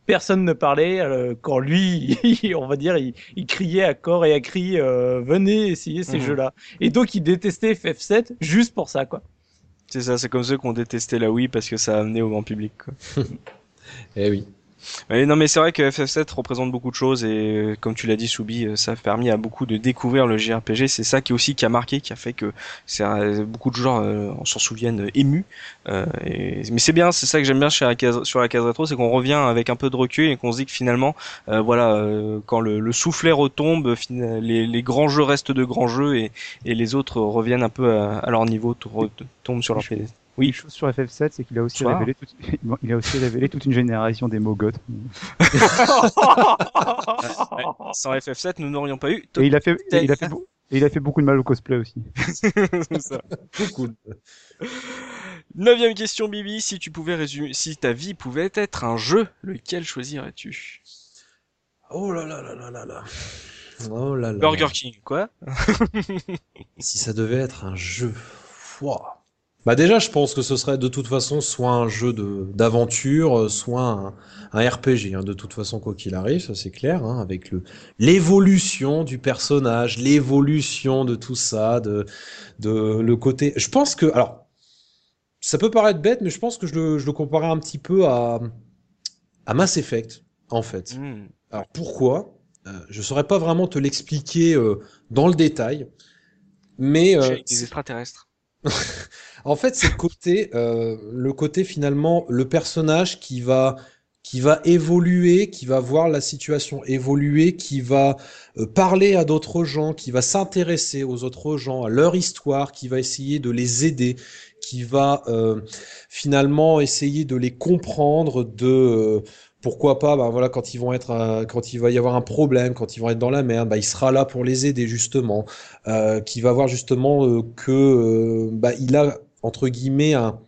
personne ne parlait, euh, quand lui, on va dire, il, il criait à corps et à cri, euh, venez essayer ces
Mhm.
jeux-là. Et donc, il détestait FF7 juste pour ça, quoi.
C'est ça, c'est comme ceux qui ont détesté la Wii parce que ça a amené au grand public. Quoi.
Eh oui.
Ouais, non, mais c'est vrai que FF7 représente beaucoup de choses et euh, comme tu l'as dit, Soubi, euh, ça a permis à beaucoup de découvrir le JRPG. C'est ça qui aussi qui a marqué, qui a fait que euh, beaucoup de gens euh, s'en souviennent émus. Euh, et- Mais c'est bien, c'est ça que j'aime bien chez la case, sur la case rétro, c'est qu'on revient avec un peu de recul et qu'on se dit que finalement, euh, voilà, euh, quand le, le soufflet retombe, les, les grands jeux restent de grands jeux et, et les autres reviennent un peu à, à leur niveau, tombent sur leur pied. Oui.
Une chose sur FF7, c'est qu'il a aussi révélé toute... il a aussi révélé toute une génération des mogots.
Sans FF7, nous n'aurions pas eu.
Et il a fait, et il a fait, beau- et il a fait beaucoup de mal au cosplay aussi.
C'est ça.
Cool.
Neuvième question, Bibi. Si tu pouvais résumer, si ta vie pouvait être un jeu, lequel choisirais-tu?
Oh là là là là là là. Oh là là.
Burger King, quoi?
Si ça devait être un jeu. Ouah. Bah déjà, je pense que ce serait de toute façon soit un jeu de d'aventure, euh, soit un, un RPG. hein, de toute façon, quoi qu'il arrive, ça c'est clair, hein, avec le l'évolution du personnage, l'évolution de tout ça, de de le côté. Je pense que alors ça peut paraître bête, mais je pense que je le je le comparais un petit peu à à Mass Effect en fait.
Hmm.
Alors pourquoi? Euh, je saurais pas vraiment te l'expliquer euh, dans le détail, mais euh,
des extraterrestres.
en fait, c'est le côté, euh, le côté finalement, le personnage qui va, qui va évoluer, qui va voir la situation évoluer, qui va euh, parler à d'autres gens, qui va s'intéresser aux autres gens, à leur histoire, qui va essayer de les aider, qui va euh, finalement essayer de les comprendre, de pourquoi pas, bah, voilà, quand ils vont être, quand il va y avoir un problème, quand ils vont être dans la merde, bah, il sera là pour les aider justement, qui va voir justement que bah, il a entre guillemets un,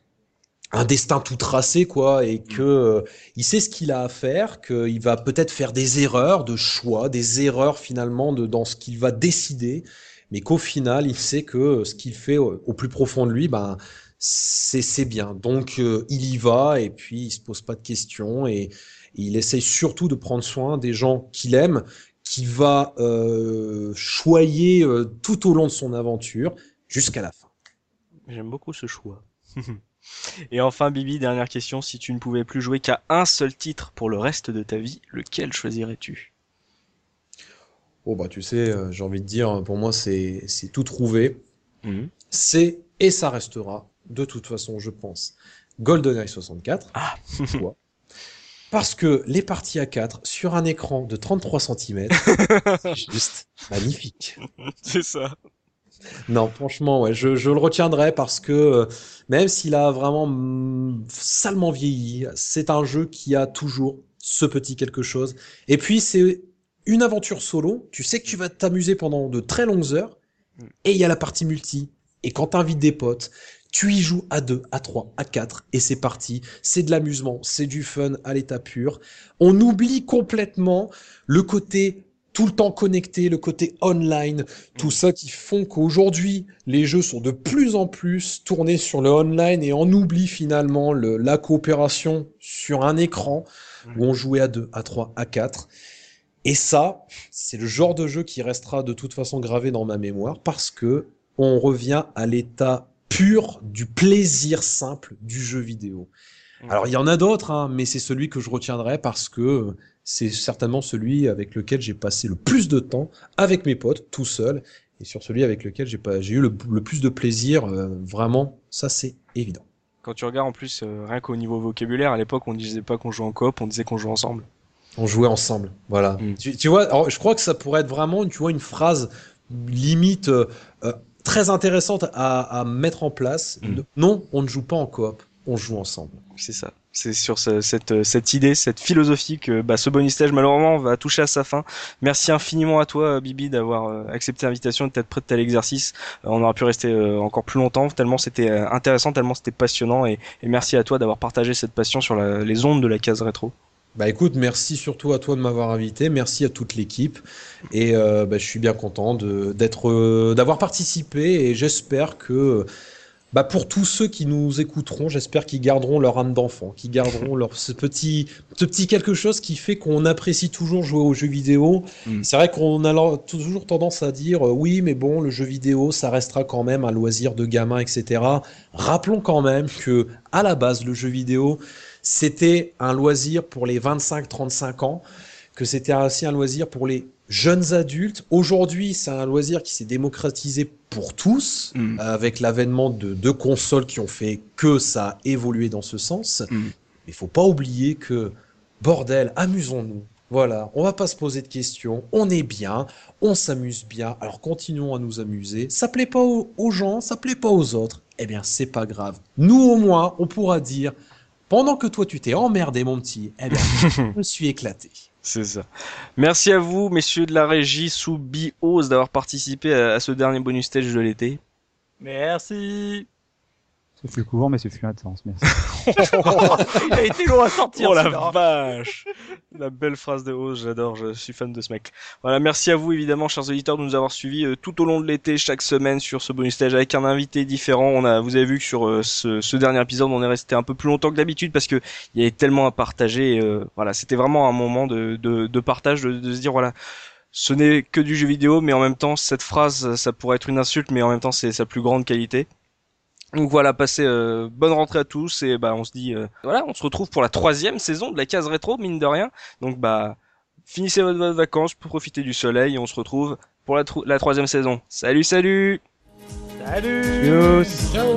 un destin tout tracé quoi, et que euh, il sait ce qu'il a à faire, qu'il va peut-être faire des erreurs de choix, des erreurs finalement de, dans ce qu'il va décider, mais qu'au final il sait que ce qu'il fait au, au plus profond de lui, ben c'est c'est bien. Donc euh, il y va et puis il se pose pas de questions et il essaye surtout de prendre soin des gens qu'il aime, qui va euh, choyer euh, tout au long de son aventure jusqu'à la fin.
J'aime beaucoup ce choix. Et enfin, Bibi, dernière question. Si tu ne pouvais plus jouer qu'à un seul titre pour le reste de ta vie, lequel choisirais-tu?
Oh bah tu sais, euh, j'ai envie de dire, pour moi c'est c'est tout trouvé.
Mhm.
C'est et ça restera de toute façon, je pense, GoldenEye 64.
Ah.
Pourquoi? Parce que les parties à 4 sur un écran de 33 cm, c'est juste magnifique.
C'est ça.
Non, franchement, ouais, je, je le retiendrai parce que euh, même s'il a vraiment mm, salement vieilli, c'est un jeu qui a toujours ce petit quelque chose. Et puis, c'est une aventure solo. Tu sais que tu vas t'amuser pendant de très longues heures. Et il y a la partie multi. Et quand t'invites des potes, tu y joues à 2, à 3, à 4, et c'est parti. C'est de l'amusement, c'est du fun à l'état pur. On oublie complètement le côté tout le temps connecté, le côté online, tout ça qui font qu'aujourd'hui, les jeux sont de plus en plus tournés sur le online et on oublie finalement le, la coopération sur un écran où on jouait à 2, à 3, à 4. Et ça, c'est le genre de jeu qui restera de toute façon gravé dans ma mémoire parce que on revient à l'état pur du plaisir simple du jeu vidéo. Alors il y en a d'autres, hein, mais c'est celui que je retiendrai parce que c'est certainement celui avec lequel j'ai passé le plus de temps avec mes potes, tout seul, et sur celui avec lequel j'ai pas, j'ai eu le, le plus de plaisir. euh, vraiment, ça c'est évident.
Quand tu regardes en plus, euh, rien qu'au niveau vocabulaire, à l'époque, on disait pas qu'on jouait en coop, on disait qu'on jouait ensemble.
On jouait ensemble, voilà.
Mm.
Tu, tu vois, alors, je crois que ça pourrait être vraiment, tu vois, une phrase limite euh, très intéressante à, à mettre en place.
Mm.
Non, on ne joue pas en coop, on joue ensemble.
C'est ça. C'est sur ce- cette, cette idée, cette philosophie que bah, ce bonus stage malheureusement va toucher à sa fin. Merci infiniment à toi euh, Bibi d'avoir euh, accepté l'invitation et d'être prête à l'exercice. Euh, on aurait pu rester encore plus longtemps tellement c'était intéressant, tellement c'était passionnant et, et merci à toi d'avoir partagé cette passion sur la- les ondes de la case rétro.
Bah écoute, merci surtout à toi de m'avoir invité, merci à toute l'équipe et euh, bah, je suis bien content de d'être euh, d'avoir participé et j'espère que bah, pour tous ceux qui nous écouteront, j'espère qu'ils garderont leur âme d'enfant, qu'ils garderont leur ce petit ce petit quelque chose qui fait qu'on apprécie toujours jouer aux jeux vidéo.
Mm.
C'est vrai qu'on a toujours tendance à dire euh, oui, mais bon, le jeu vidéo, ça restera quand même un loisir de gamin, etc. Rappelons quand même que à la base, le jeu vidéo c'était un loisir pour les 25-35 ans, que c'était aussi un loisir pour les jeunes adultes. Aujourd'hui, c'est un loisir qui s'est démocratisé pour tous,
Mm.
avec l'avènement de deux consoles qui ont fait que ça a évolué dans ce sens.
Mm.
Mais il faut pas oublier que, bordel, amusons-nous. Voilà, on va pas se poser de questions, on est bien, on s'amuse bien, alors continuons à nous amuser. Ça plaît pas aux, aux gens, ça plaît pas aux autres, eh bien c'est pas grave. Nous au moins, on pourra dire, pendant que toi tu t'es emmerdé mon petit, eh bien je me suis éclaté.
C'est ça. Merci à vous, messieurs de la régie sous Bios, d'avoir participé à, à ce dernier bonus stage de l'été.
Merci.
Ce fut court, mais ce fut intense. Merci.
Il a été long à sortir.
Oh la vache La belle phrase de Oz, j'adore, je suis fan de ce mec. Voilà, merci à vous évidemment, chers auditeurs, de nous avoir suivis euh, tout au long de l'été, chaque semaine sur ce bonus stage avec un invité différent. On a, vous avez vu que sur euh, ce, ce dernier épisode, on est resté un peu plus longtemps que d'habitude parce que il y avait tellement à partager. euh, voilà, c'était vraiment un moment de, de, de partage, de, de se dire voilà. Ce n'est que du jeu vidéo, mais en même temps, cette phrase, ça pourrait être une insulte, mais en même temps, c'est sa plus grande qualité. Donc voilà, passez euh, bonne rentrée à tous et bah on se dit euh, voilà, on se retrouve pour la troisième saison de la case rétro mine de rien. Donc bah finissez votre, votre vacances, profitez du soleil et on se retrouve pour la, tro- la troisième saison. Salut salut
Salut.
Ciao